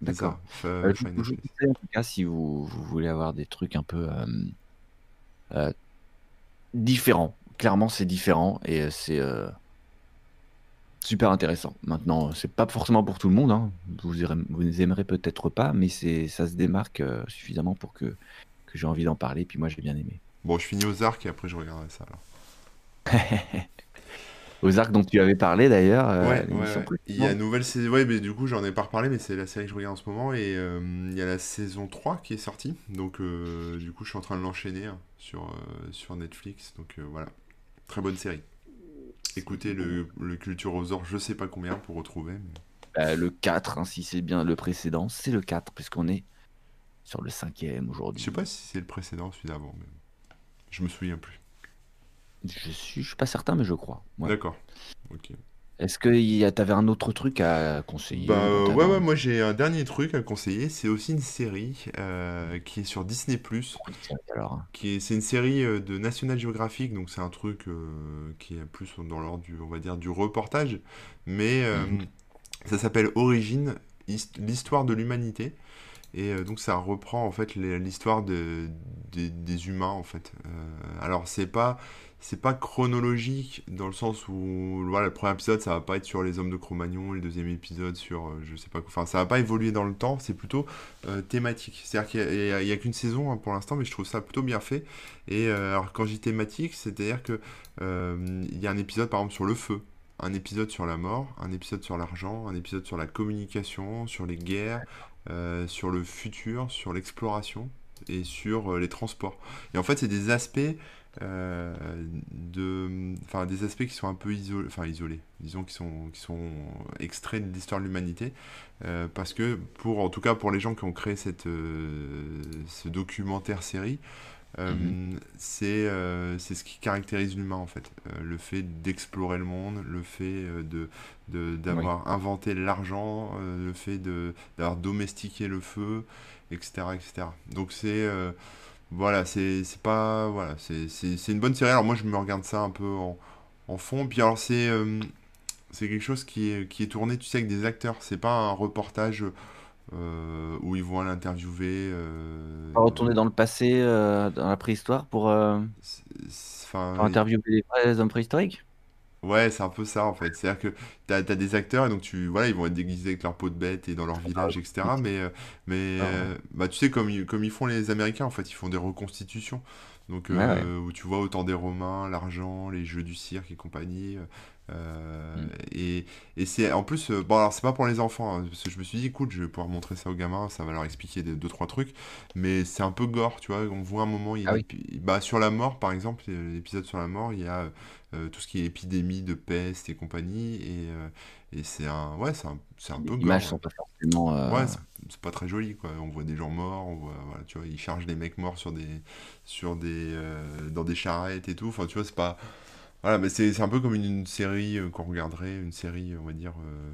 D'accord. Euh, je, je vous en tout cas, si vous, vous voulez avoir des trucs un peu euh, euh, différents. Clairement, c'est différent et euh, c'est euh, super intéressant. Maintenant, c'est pas forcément pour tout le monde. hein. Vous, aurez- vous aimerez peut-être pas, mais c'est ça se démarque euh, suffisamment pour que, que j'ai envie d'en parler. Puis moi, j'ai bien aimé. Bon, je finis aux arcs et après je regarderai ça. Alors. <laughs> Aux arcs dont tu avais parlé d'ailleurs. euh, Ouais, ouais, l'émission ouais. précédente. Il y a une nouvelle saison. Ouais, mais du coup, j'en ai pas reparlé, mais c'est la série que je regarde en ce moment. Et euh, il y a la saison 3 qui est sortie. Donc, euh, du coup, je suis en train de l'enchaîner hein, sur, sur Netflix. Donc, voilà. Très bonne série. Écoutez le, le Culture aux Ors, je sais pas combien pour retrouver. mais- Euh, le 4, hein, si c'est bien le précédent, c'est le 4, puisqu'on est sur le cinquième aujourd'hui. Je sais pas si c'est le précédent, celui d'avant. Mais... Je me souviens plus. Je suis, je suis pas certain, mais je crois. Ouais. D'accord. Ok. Est-ce que tu avais un autre truc à conseiller Bah euh, ouais, moi j'ai un dernier truc à conseiller. C'est aussi une série euh, qui est sur Disney+. Alors, hein. qui est, c'est une série euh, de National Geographic, donc c'est un truc euh, qui est plus dans l'ordre du, on va dire, du reportage, mais euh, Mhm. ça s'appelle Origine, hist- l'histoire de l'humanité, et euh, donc ça reprend en fait les- l'histoire de, des- des humains en fait. Euh, alors c'est pas c'est pas chronologique dans le sens où voilà, le premier épisode ça va pas être sur les hommes de Cro-Magnon, le deuxième épisode sur euh, je sais pas quoi, enfin ça va pas évoluer dans le temps, c'est plutôt euh, thématique. C'est-à-dire qu'il y a, qu'une saison hein, pour l'instant, mais je trouve ça plutôt bien fait. Et euh, alors quand je dis thématique, c'est-à-dire que il y a un épisode par exemple sur le feu, un épisode sur la mort, un épisode sur l'argent, un épisode sur la communication, sur les guerres, sur le futur, sur l'exploration et sur les transports. Et en fait, c'est des aspects euh, de, enfin des aspects qui sont un peu isolés, enfin isolés, disons qui sont qui sont extraits de l'histoire de l'humanité, euh, parce que pour, en tout cas pour les gens qui ont créé cette euh, ce documentaire série, Mhm. c'est c'est ce qui caractérise l'humain en fait, le fait d'explorer le monde, le fait de de- d'avoir inventé l'argent, le fait de d'avoir domestiqué le feu, etc., etc. Donc c'est voilà, c'est c'est pas voilà, c'est c'est c'est une bonne série. Alors moi je me regarde ça un peu en, en fond. Puis alors c'est euh, c'est quelque chose qui est qui est tourné, tu sais, avec des acteurs. C'est pas un reportage euh, où ils vont l'interviewer. Euh, va retourner dans le passé, euh, dans la préhistoire, pour, euh, c'est- c'est- enfin, pour interviewer les vrais hommes préhistoriques? Ouais, c'est un peu ça en fait. C'est-à-dire que t'as, t'as des acteurs et donc tu voilà, ils vont être déguisés avec leur peau de bête et dans leur village, etc. Mais, euh, mais Ah euh, bah, tu sais, comme ils, comme ils font les Américains, en fait, ils font des reconstitutions. Donc, Ouais, euh, où tu vois autant des Romains, l'argent, les jeux du cirque et compagnie. euh, Mm. et, et c'est en plus, euh, bon, alors c'est pas pour les enfants, hein, parce que je me suis dit, écoute, je vais pouvoir montrer ça aux gamins, ça va leur expliquer des, deux, trois trucs. Mais c'est un peu gore, tu vois. On voit un moment, il Ah oui. bah, sur la mort, par exemple, l'épisode sur la mort, il y a euh, tout ce qui est épidémie de peste et compagnie. Et, et c'est un, ouais, c'est un, c'est un peu Les gore. images ouais. sont pas forcément. euh, Ouais, c'est c'est pas très joli, quoi. On voit des gens morts, on voit, voilà, tu vois, ils chargent des mecs morts sur des, sur des, euh, dans des charrettes et tout. Enfin, tu vois, c'est pas, voilà, mais c'est c'est un peu comme une, une série euh, qu'on regarderait, une série, on va dire, euh,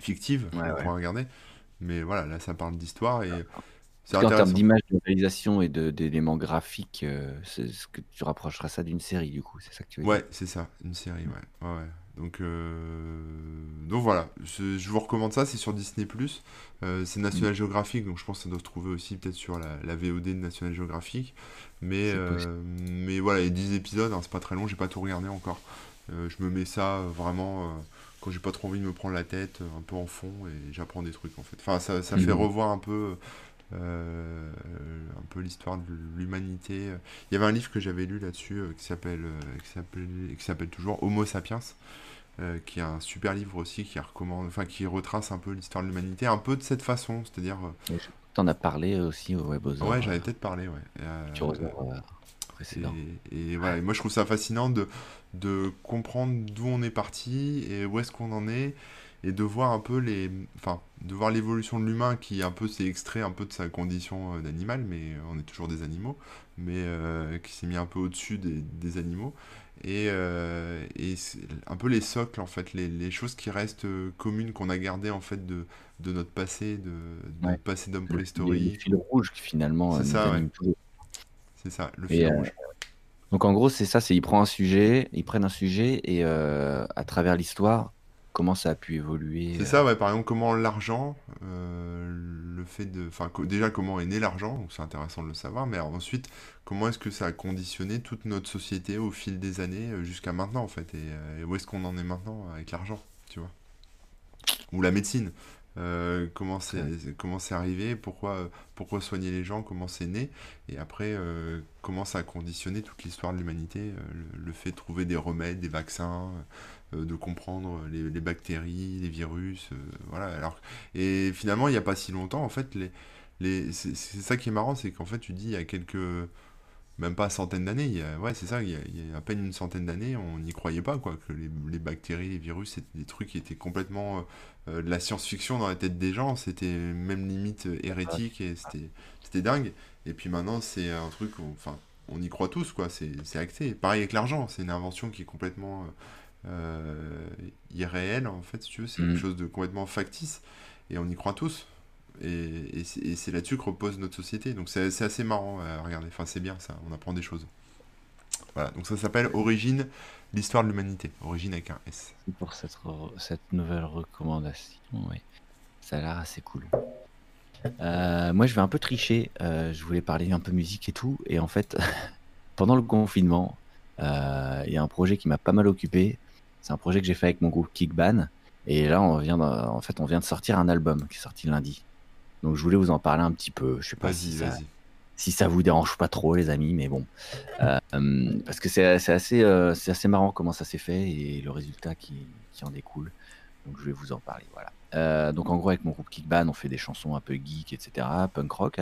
fictive Ouais, qu'on pourrait regarder. Mais voilà, là, ça parle d'histoire et c'est qu'en termes d'image, de réalisation et de- d'éléments graphiques, euh, c'est ce que tu rapprocheras ça d'une série, du coup, c'est ça que tu veux dire Ouais, c'est ça, une série, ouais. ouais, ouais. Donc, euh, donc voilà, je, je vous recommande ça, c'est sur Disney+. Euh, c'est Mm. National Geographic, donc je pense que ça doit se trouver aussi peut-être sur la, la VOD de National Geographic. Mais, euh, mais voilà, il y a 10 épisodes, hein, c'est pas très long, j'ai pas tout regardé encore. Euh, je me mets ça euh, vraiment euh, quand j'ai pas trop envie de me prendre la tête, un peu en fond, et j'apprends des trucs en fait. Enfin, ça, ça fait Mhm. revoir un peu, un peu l'histoire de l'humanité. Il y avait un livre que j'avais lu là-dessus euh, qui s'appelle euh, qui s'appelle qui s'appelle toujours Homo sapiens, euh, qui est un super livre aussi qui recommande, enfin qui retrace un peu l'histoire de l'humanité, un peu de cette façon, c'est-à-dire. euh, T'en as parlé aussi au Webosaur, ouais, j'avais euh, peut-être parlé, ouais. Euh, euh, précédent. et, et voilà, et moi je trouve ça fascinant de, de comprendre d'où on est parti et où est-ce qu'on en est. et de voir un peu les, enfin, de voir l'évolution de l'humain qui un peu s'est extrait un peu de sa condition d'animal, mais on est toujours des animaux, mais qui s'est mis un peu au-dessus des, des animaux. Et, euh, et un peu les socles en fait les, les choses qui restent euh, communes qu'on a gardées en fait de, de notre passé de, de notre passé d'homme préhistorique. le fil rouge qui finalement c'est euh, ça ouais. c'est ça le fil rouge. donc en gros c'est ça c'est ils prennent un sujet ils prennent un sujet et à travers l'histoire comment ça a pu évoluer C'est ça, ouais. Par exemple, comment l'argent, euh, le fait de, enfin, déjà comment est né l'argent, donc c'est intéressant de le savoir, mais ensuite, comment est-ce que ça a conditionné toute notre société au fil des années euh, jusqu'à maintenant, en fait, euh, et, où est-ce qu'on en est maintenant avec l'argent, tu vois, ou la médecine. comment c'est comment c'est arrivé, pourquoi pourquoi soigner les gens, comment c'est né, et après comment ça a conditionné toute l'histoire de l'humanité, le, le, fait de trouver des remèdes, des vaccins, euh, de comprendre les, bactéries, les virus, euh, voilà. Alors, et finalement, il n'y a pas si longtemps, en fait, les, les, c'est ça qui est marrant, c'est qu'en fait, tu dis il y a quelques, même pas centaines d'années, ouais, c'est ça, il y, a, à peine une centaine d'années, on n'y croyait pas, quoi, que les, bactéries, les virus, c'était des trucs qui étaient complètement euh, de la science-fiction dans la tête des gens, c'était même limite hérétique et c'était, dingue. Et puis maintenant, c'est un truc, enfin, on y croit tous, quoi, c'est acté. Pareil avec l'argent, c'est une invention qui est complètement euh, irréel, en fait, si tu veux. C'est quelque mm. chose de complètement factice. Et on y croit tous. Et, et c'est là-dessus que repose notre société. Donc c'est assez marrant à regarder. Enfin, c'est bien ça, on apprend des choses. Voilà, donc ça s'appelle Origine, l'histoire de l'humanité. Origine avec un S. Pour cette, cette nouvelle recommandation, oui. Ça a l'air assez cool. Euh, moi, je vais un peu tricher. Euh, je voulais parler un peu musique et tout. Et en fait, <laughs> pendant le confinement, euh, il y a un projet qui m'a pas mal occupé. C'est un projet que j'ai fait avec mon groupe Kickban. Et là, on vient de, en fait, on vient de sortir un album qui est sorti lundi. Donc, je voulais vous en parler un petit peu. Je sais pas si ça, si ça vous dérange pas trop, les amis, mais bon. Euh, parce que c'est assez, euh, assez marrant comment ça s'est fait et le résultat qui, qui en découle. Donc, je vais vous en parler. Voilà. Euh, donc en gros avec mon groupe Kickban, on fait des chansons un peu geek, etc., punk rock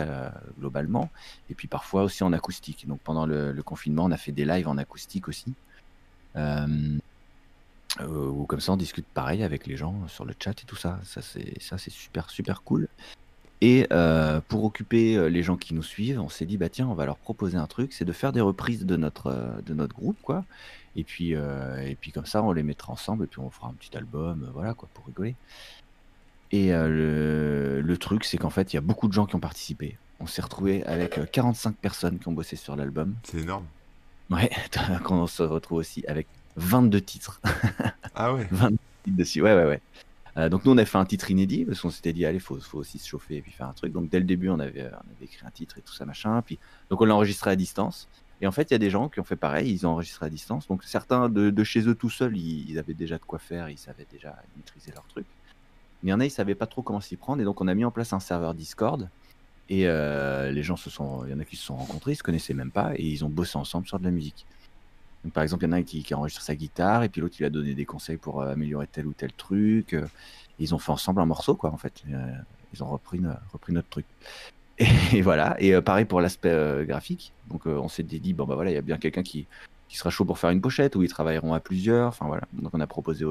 globalement, et puis parfois aussi en acoustique. Donc pendant le, le, confinement, on a fait des lives en acoustique aussi. Euh, euh, ou comme ça on discute pareil avec les gens sur le chat et tout ça. Ça c'est ça c'est super super cool. Et euh, pour occuper euh, les gens qui nous suivent, on s'est dit bah tiens on va leur proposer un truc, c'est de faire des reprises de notre de notre groupe quoi. Et puis euh, et puis comme ça on les mettra ensemble et puis on fera un petit album voilà quoi pour rigoler. Et le, le, truc c'est qu'en fait il y a beaucoup de gens qui ont participé. On s'est retrouvé avec 45 personnes qui ont bossé sur l'album. C'est énorme. Ouais, <laughs> quand on se retrouve aussi avec 22 titres. <laughs> Ah ouais 22 titres dessus, ouais, ouais, ouais. Euh, donc nous, on a fait un titre inédit, parce qu'on s'était dit, allez, faut, faut aussi se chauffer et puis faire un truc. Donc dès le début, on avait, on avait écrit un titre et tout ça, machin. Puis, donc on l'a enregistré à distance. Et en fait, il y a des gens qui ont fait pareil, ils ont enregistré à distance. Donc certains de, de chez eux tout seuls, ils, ils, avaient déjà de quoi faire, ils savaient déjà maîtriser leur truc. Mais il y en a, ils savaient pas trop comment s'y prendre. Et donc on a mis en place un serveur Discord. Et euh, les gens se sont, il y en a qui se sont rencontrés, ils se connaissaient même pas, et ils ont bossé ensemble sur de la musique. Par exemple, il y en a un qui, qui a enregistré sa guitare, et puis l'autre, il a donné des conseils pour euh, améliorer tel ou tel truc. Euh, ils ont fait ensemble un morceau, quoi, en fait. Euh, ils ont repris, notre truc. <laughs> Et, voilà. Et pareil pour l'aspect graphique. Donc, on s'est dit, bon, bah voilà, il y a bien quelqu'un qui, sera chaud pour faire une pochette, où ils travailleront à plusieurs. Enfin, voilà. Donc, on a proposé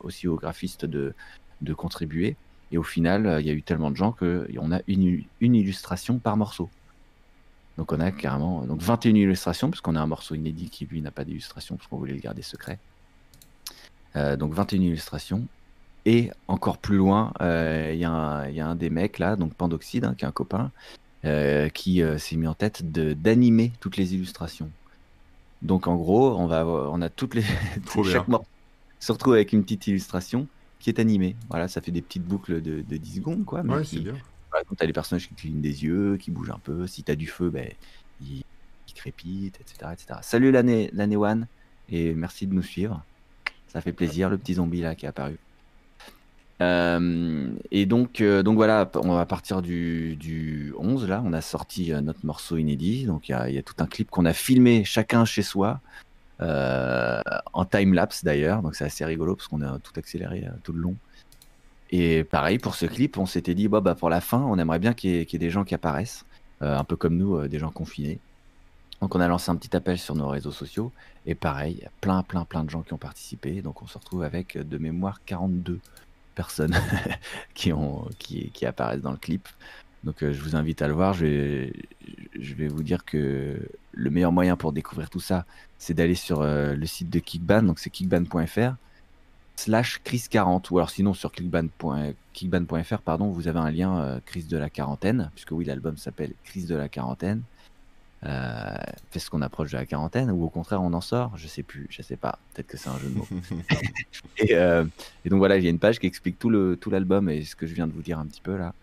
aussi aux graphistes de, de contribuer. Et au final, il y a eu tellement de gens qu'on a une, une illustration par morceau. Donc on a carrément donc 21 illustrations, parce qu'on a un morceau inédit qui lui n'a pas d'illustration, parce qu'on voulait le garder secret. Euh, donc 21 illustrations. Et encore plus loin, euh, il euh, y, y, a un des mecs là, donc Pandoxide, hein, qui est un copain, euh, qui s'est mis en tête d'animer toutes les illustrations. Donc en gros, on, va, on a toutes les. <laughs> <laughs> chaque morceau se retrouve avec une petite illustration qui est animée. Voilà, ça fait des petites boucles de, de 10 secondes, quoi. Mais ouais, qui, c'est bien quand tu as les personnages qui clignent des yeux, qui bougent un peu, si tu as du feu, ben, ils, ils crépitent, etc., etc. Salut l'année One, et merci de nous suivre. Ça fait plaisir, le petit zombie là qui est apparu. Euh, et donc, euh, donc voilà, on va partir du, du 11 là, on a sorti euh, notre morceau inédit. Donc il y a, tout un clip qu'on a filmé chacun chez soi, en time lapse d'ailleurs. Donc c'est assez rigolo parce qu'on a tout accéléré tout le long. Et pareil, pour ce clip, on s'était dit, bah, pour la fin, on aimerait bien qu'il y, ait des gens qui apparaissent, euh, un peu comme nous, euh, des gens confinés. Donc on a lancé un petit appel sur nos réseaux sociaux. Et pareil, il y a plein, plein, plein de gens qui ont participé. Donc on se retrouve avec, de mémoire, 42 personnes <laughs> qui, ont, qui apparaissent dans le clip. Donc je vous invite à le voir. Je vais, je vais vous dire que le meilleur moyen pour découvrir tout ça, c'est d'aller sur le site de Kickban. Donc c'est kickban.fr slash crise 40 ou alors sinon sur kickban.fr pardon vous avez un lien crise de la quarantaine puisque oui l'album s'appelle crise de la quarantaine euh, ce qu'on approche de la quarantaine ou au contraire on en sort Je sais plus, je sais pas. Peut-être que c'est un jeu de mots. <laughs> Euh, et, donc voilà, il y a une page qui explique tout le tout l'album et ce que je viens de vous dire un petit peu là.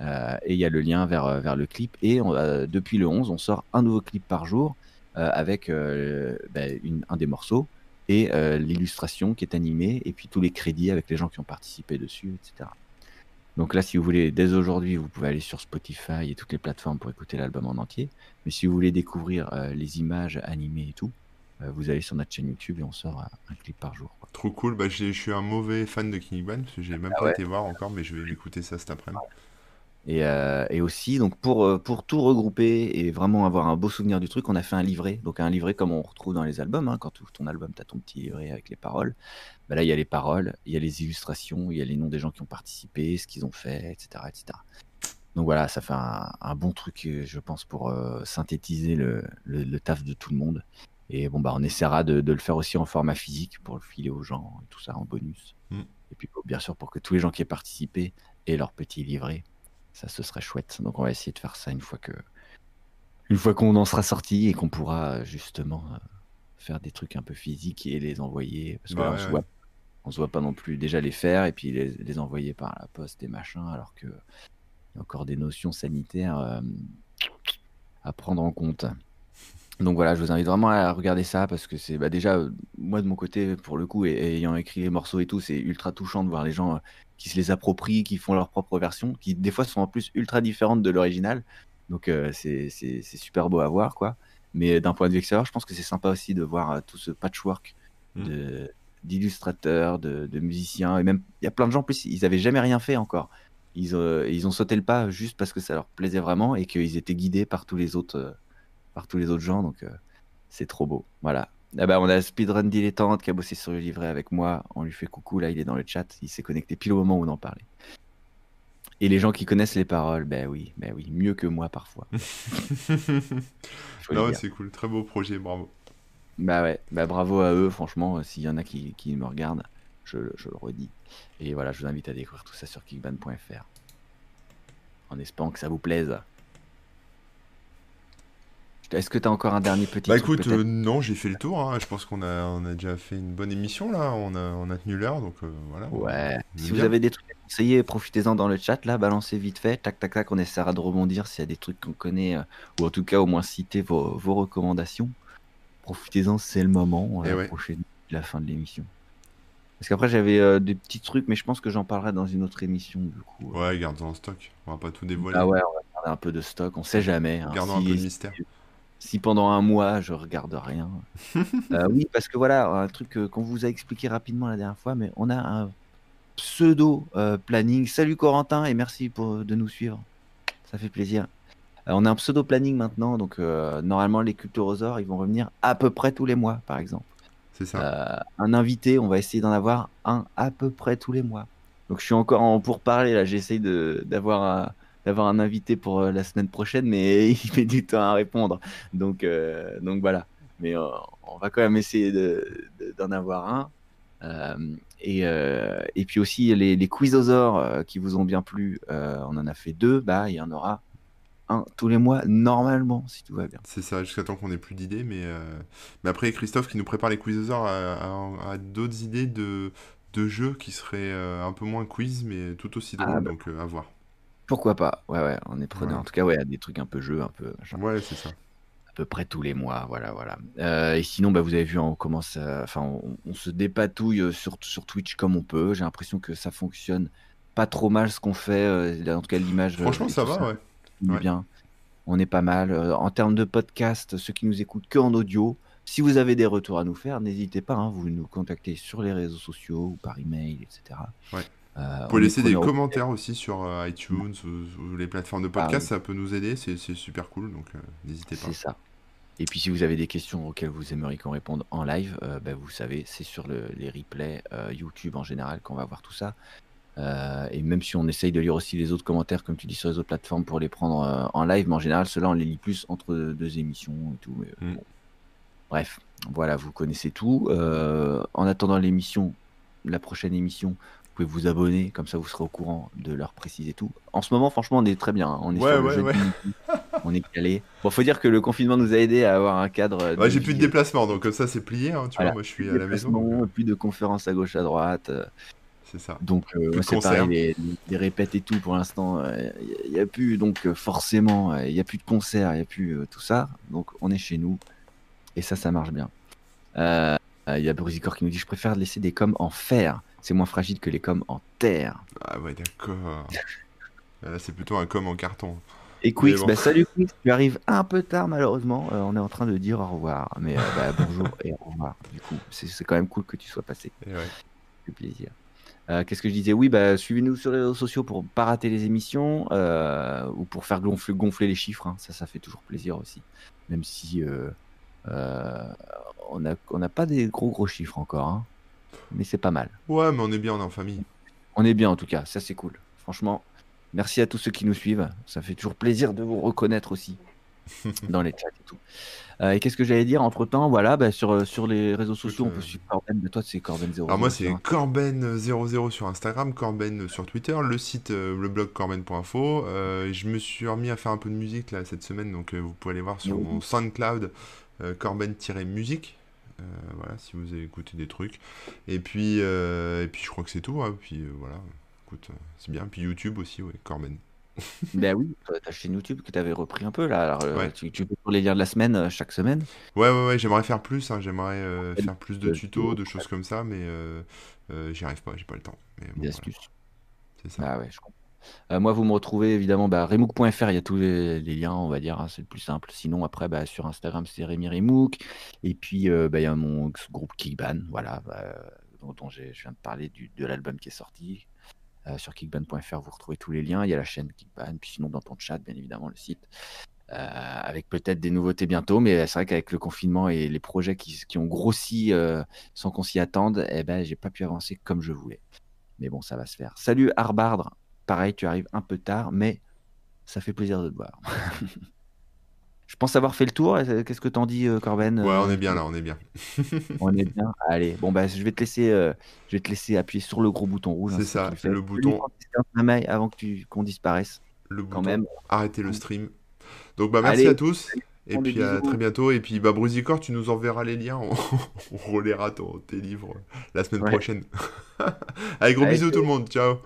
Euh, et il y a le lien vers vers le clip. Et depuis le 11, on sort un nouveau clip par jour avec ben, une, un des morceaux et l'illustration qui est animée et puis tous les crédits avec les gens qui ont participé dessus, etc. Donc là, si vous voulez, dès aujourd'hui, vous pouvez aller sur Spotify et toutes les plateformes pour écouter l'album en entier. Mais si vous voulez découvrir euh, les images animées et tout, euh, vous allez sur notre chaîne YouTube et on sort un, clip par jour. Trop cool. Bah, je suis un mauvais fan de King Band parce que j'ai même ah pas été voir encore, mais je vais écouter ça cet après-midi. Euh, et, aussi, donc pour, euh, pour tout regrouper et vraiment avoir un beau souvenir du truc, on a fait un livret. Donc un livret comme on retrouve dans les albums. Hein. quand tu ouvres ton album, tu as ton petit livret avec les paroles. Bah là, il y a les paroles, il y a les illustrations, il y a les noms des gens qui ont participé, ce qu'ils ont fait, etc., etc. Donc voilà, ça fait un, bon truc, euh, je pense, pour synthétiser le, le, taf de tout le monde. Et bon, bah, on essaiera de, de, le faire aussi en format physique pour le filer aux gens et tout ça en bonus. Mm. Et puis, bien sûr, pour que tous les gens qui aient participé aient leur petit livret ça, ce serait chouette. Donc, on va essayer de faire ça une fois que, une fois qu'on en sera sorti et qu'on pourra justement euh, faire des trucs un peu physiques et les envoyer. Parce qu'on se voit, on se voit pas non plus déjà les faire et puis les, envoyer par la poste et machin, alors que y a encore des notions sanitaires euh, à prendre en compte. Donc voilà, je vous invite vraiment à regarder ça parce que c'est bah, déjà moi de mon côté pour le coup et, ayant écrit les morceaux et tout, c'est ultra touchant de voir les gens qui se les approprient, qui font leur propre version, qui des fois sont en plus ultra différentes de l'original. Donc euh, c'est super beau à voir, quoi. Mais d'un point de vue extérieur, je pense que c'est sympa aussi de voir euh, tout ce patchwork mmh. d'illustrateurs, de, de, musiciens. Et même, il y a plein de gens, en plus, ils n'avaient jamais rien fait encore. Ils, euh, ils ont sauté le pas juste parce que ça leur plaisait vraiment et qu'ils étaient guidés par tous les autres, par tous les autres gens. Donc c'est trop beau. Voilà. Ah bah, on a Speedrun Dilettante qui a bossé sur le livret avec moi. On lui fait coucou, là, il est dans le chat. Il s'est connecté pile au moment où on en parlait. Et les gens qui connaissent les paroles, ben oui, ben oui, mieux que moi parfois. <laughs> non, c'est cool, très beau projet, bravo. Bah ouais, bah bravo à eux, franchement, euh, s'il y en a qui, qui me regardent, je, je, le redis. Et voilà, je vous invite à découvrir tout ça sur kickban.fr. En espérant que ça vous plaise. Est-ce que tu as encore un dernier petit Bah écoute, euh, non, j'ai fait le tour. Hein. Je pense qu'on a, on a déjà fait une bonne émission là. On a, on a tenu l'heure, donc euh, voilà. Ouais. Si vous avez des trucs à conseiller, profitez-en dans le chat là, balancez vite fait. Tac, tac, tac. On essaiera de rebondir s'il y a des trucs qu'on connaît, euh, ou en tout cas au moins citer vos, vos recommandations. Profitez-en, c'est le moment. On va approcher la fin de l'émission. Parce qu'après j'avais des petits trucs, mais je pense que j'en parlerai dans une autre émission du coup. Ouais, gardons en stock. On va pas tout dévoiler. Ah ouais, on va garder un peu de stock. On sait jamais. Hein. Gardons un peu de mystère si pendant un mois je regarde rien. <laughs> Euh, oui, parce que voilà, un truc qu'on vous a expliqué rapidement la dernière fois, mais on a un pseudo euh, planning. Salut Corentin et merci pour de nous suivre. Ça fait plaisir. Euh, on a un pseudo planning maintenant, donc normalement les culturosaures ils vont revenir à peu près tous les mois, par exemple. C'est ça. un invité, on va essayer d'en avoir un à peu près tous les mois. Donc je suis encore en pourparler là, j'essaye d'avoir un d'avoir un invité pour euh, la semaine prochaine, mais <laughs> il met du temps à répondre. Donc, euh, donc voilà. Mais euh, on va quand même essayer d'en avoir un. et, et, puis aussi les, les quizosaures qui vous ont bien plu, on en a fait deux, bah il y en aura un tous les mois normalement si tout va bien. C'est ça, jusqu'à temps qu'on ait plus d'idées, mais, mais après Christophe qui nous prépare les quizosaures a, d'autres idées de, de jeux qui seraient un peu moins quiz mais tout aussi drôles, ah, bah. donc à voir. Pourquoi pas Ouais, ouais, on est preneur. En tout cas, ouais, des trucs un peu jeux, un peu. Ouais, c'est ça. À peu près tous les mois, voilà, voilà. Euh, et sinon, bah, vous avez vu, on commence, enfin, on, se dépatouille euh, sur, sur Twitch comme on peut. J'ai l'impression que ça fonctionne pas trop mal ce qu'on fait. Euh, en tout cas, l'image. Franchement, ça va, ouais. Bien. On est pas mal. en termes de podcast, ceux qui nous écoutent que en audio, si vous avez des retours à nous faire, n'hésitez pas. Hein, vous nous contactez sur les réseaux sociaux ou par email, etc. Ouais. Euh, Vous pouvez laisser des commentaires aussi sur euh, iTunes ou, les plateformes de ah podcast, ça peut nous aider, c'est super cool, donc euh, n'hésitez pas. C'est ça. Et puis si vous avez des questions auxquelles vous aimeriez qu'on réponde en live, bah, vous savez, c'est sur les replays YouTube en général qu'on va voir tout ça. Euh, et même si on essaye de lire aussi les autres commentaires, comme tu dis, sur les autres plateformes pour les prendre euh, en live, mais en général, ceux-là, on les lit plus entre deux émissions et tout. Mm. Bref, voilà, vous connaissez tout. Euh, en attendant l'émission, la prochaine émission, pouvez vous abonner, comme ça vous serez au courant de leur préciser tout. En ce moment, franchement, on est très bien. hein. On est Ouais, sur le ouais, ouais. on est calé. Bon, faut dire que le confinement nous a aidé à avoir un cadre. Ouais, j'ai plus de vie, déplacement, donc comme ça c'est plié, hein, tu Voilà. vois, moi je suis à la maison. déplacements, donc, euh, plus de conférences à gauche à droite. euh, C'est ça. donc, euh, c'est concerts. pareil, les, les répètes et tout, pour l'instant, il n'y a, plus, donc euh, forcément, il n'y a plus de concerts, il n'y a plus euh, tout ça. Donc, on est chez nous. Et ça, ça marche bien. Euh, Il y a Brusicor qui nous dit Je préfère laisser des coms en fer. C'est moins fragile que les coms en terre. Ah ouais, d'accord. <laughs> Là c'est plutôt un com en carton. Et Quix, bon. bah, salut Quix, tu arrives un peu tard malheureusement. Euh, on est en train de dire au revoir. Mais euh, bah, bonjour et au revoir. Du coup, c'est c'est quand même cool que tu sois passé. Ouais. fait plaisir. Euh, Qu'est-ce que je disais? Oui, bah, suivez-nous sur les réseaux sociaux pour pas rater les émissions ou pour faire gonfler, gonfler les chiffres. hein. Ça, ça fait toujours plaisir aussi. Même si on n'a on n'a pas des gros gros chiffres encore. hein. Mais c'est pas mal. Ouais, mais on est bien, on est en famille. On est bien en tout cas. Ça, c'est cool. Franchement, merci à tous ceux qui nous suivent. Ça fait toujours plaisir de vous reconnaître aussi <laughs> dans les chats et tout. Euh, et qu'est-ce que j'allais dire? Entre temps Voilà, bah, sur, euh, sur les réseaux sociaux, on euh, peut suivre Corben. Mais toi, c'est Corben 0. Alors moi c'est Corben00 sur Instagram, Corben sur Twitter, le site, euh, le blog corben.info. Euh, je me suis remis à faire un peu de musique là cette semaine, donc euh, vous pouvez aller voir sur Oui. mon SoundCloud euh, Corben-musique. Euh, voilà, si vous avez écouté des trucs. Et puis, euh, et puis je crois que c'est tout. hein. Puis euh, voilà, écoute, c'est bien. Puis YouTube aussi, ouais, Corben. <laughs> Ben oui, ta chaîne YouTube que tu avais repris un peu là. Alors, Ouais. tu, tu fais pour les liens de la semaine chaque semaine. Ouais, ouais, ouais, j'aimerais faire plus. hein, J'aimerais faire plus de tutos, de choses comme ça, mais j'y arrive pas, j'ai pas le temps. Mais bon, Des voilà, astuces. c'est ça. Ah ouais, je comprends. Euh, moi, vous me retrouvez évidemment bah, remook.fr, il y a tous les, liens, on va dire, hein, c'est le plus simple. Sinon, après, bah, sur Instagram, c'est Rémi Remook. Et puis, euh, bah, il y a mon groupe Kickban, voilà, bah, dont, dont je viens de parler du, de l'album qui est sorti. Euh, sur kickban.fr, vous retrouvez tous les liens. Il y a la chaîne Kickban, puis sinon, dans ton chat, bien évidemment, le site. Avec peut-être des nouveautés bientôt, mais c'est vrai qu'avec le confinement et les projets qui, qui ont grossi sans qu'on s'y attende, eh ben, j'ai pas pu avancer comme je voulais. Mais bon, ça va se faire. Salut Arbardre, pareil, tu arrives un peu tard, mais ça fait plaisir de te voir. <laughs> je pense avoir fait le tour. Qu'est-ce que t'en dis, euh, Corben Ouais, Euh, on est bien là, on est bien. <laughs> On est <laughs> bien. Allez, bon bah je vais te laisser, euh, je vais te laisser appuyer sur le gros bouton rouge. hein, C'est ça, le bouton. Avant que tu qu'on disparaisse. Le Quand bouton même. arrêter le stream. Donc bah merci Allez, à tous et puis à très bientôt et puis bah Brusicor tu nous enverras les liens, on, on relaiera ton- tes livres la semaine Ouais. prochaine. Allez gros Allez, bisous tout le monde, ciao.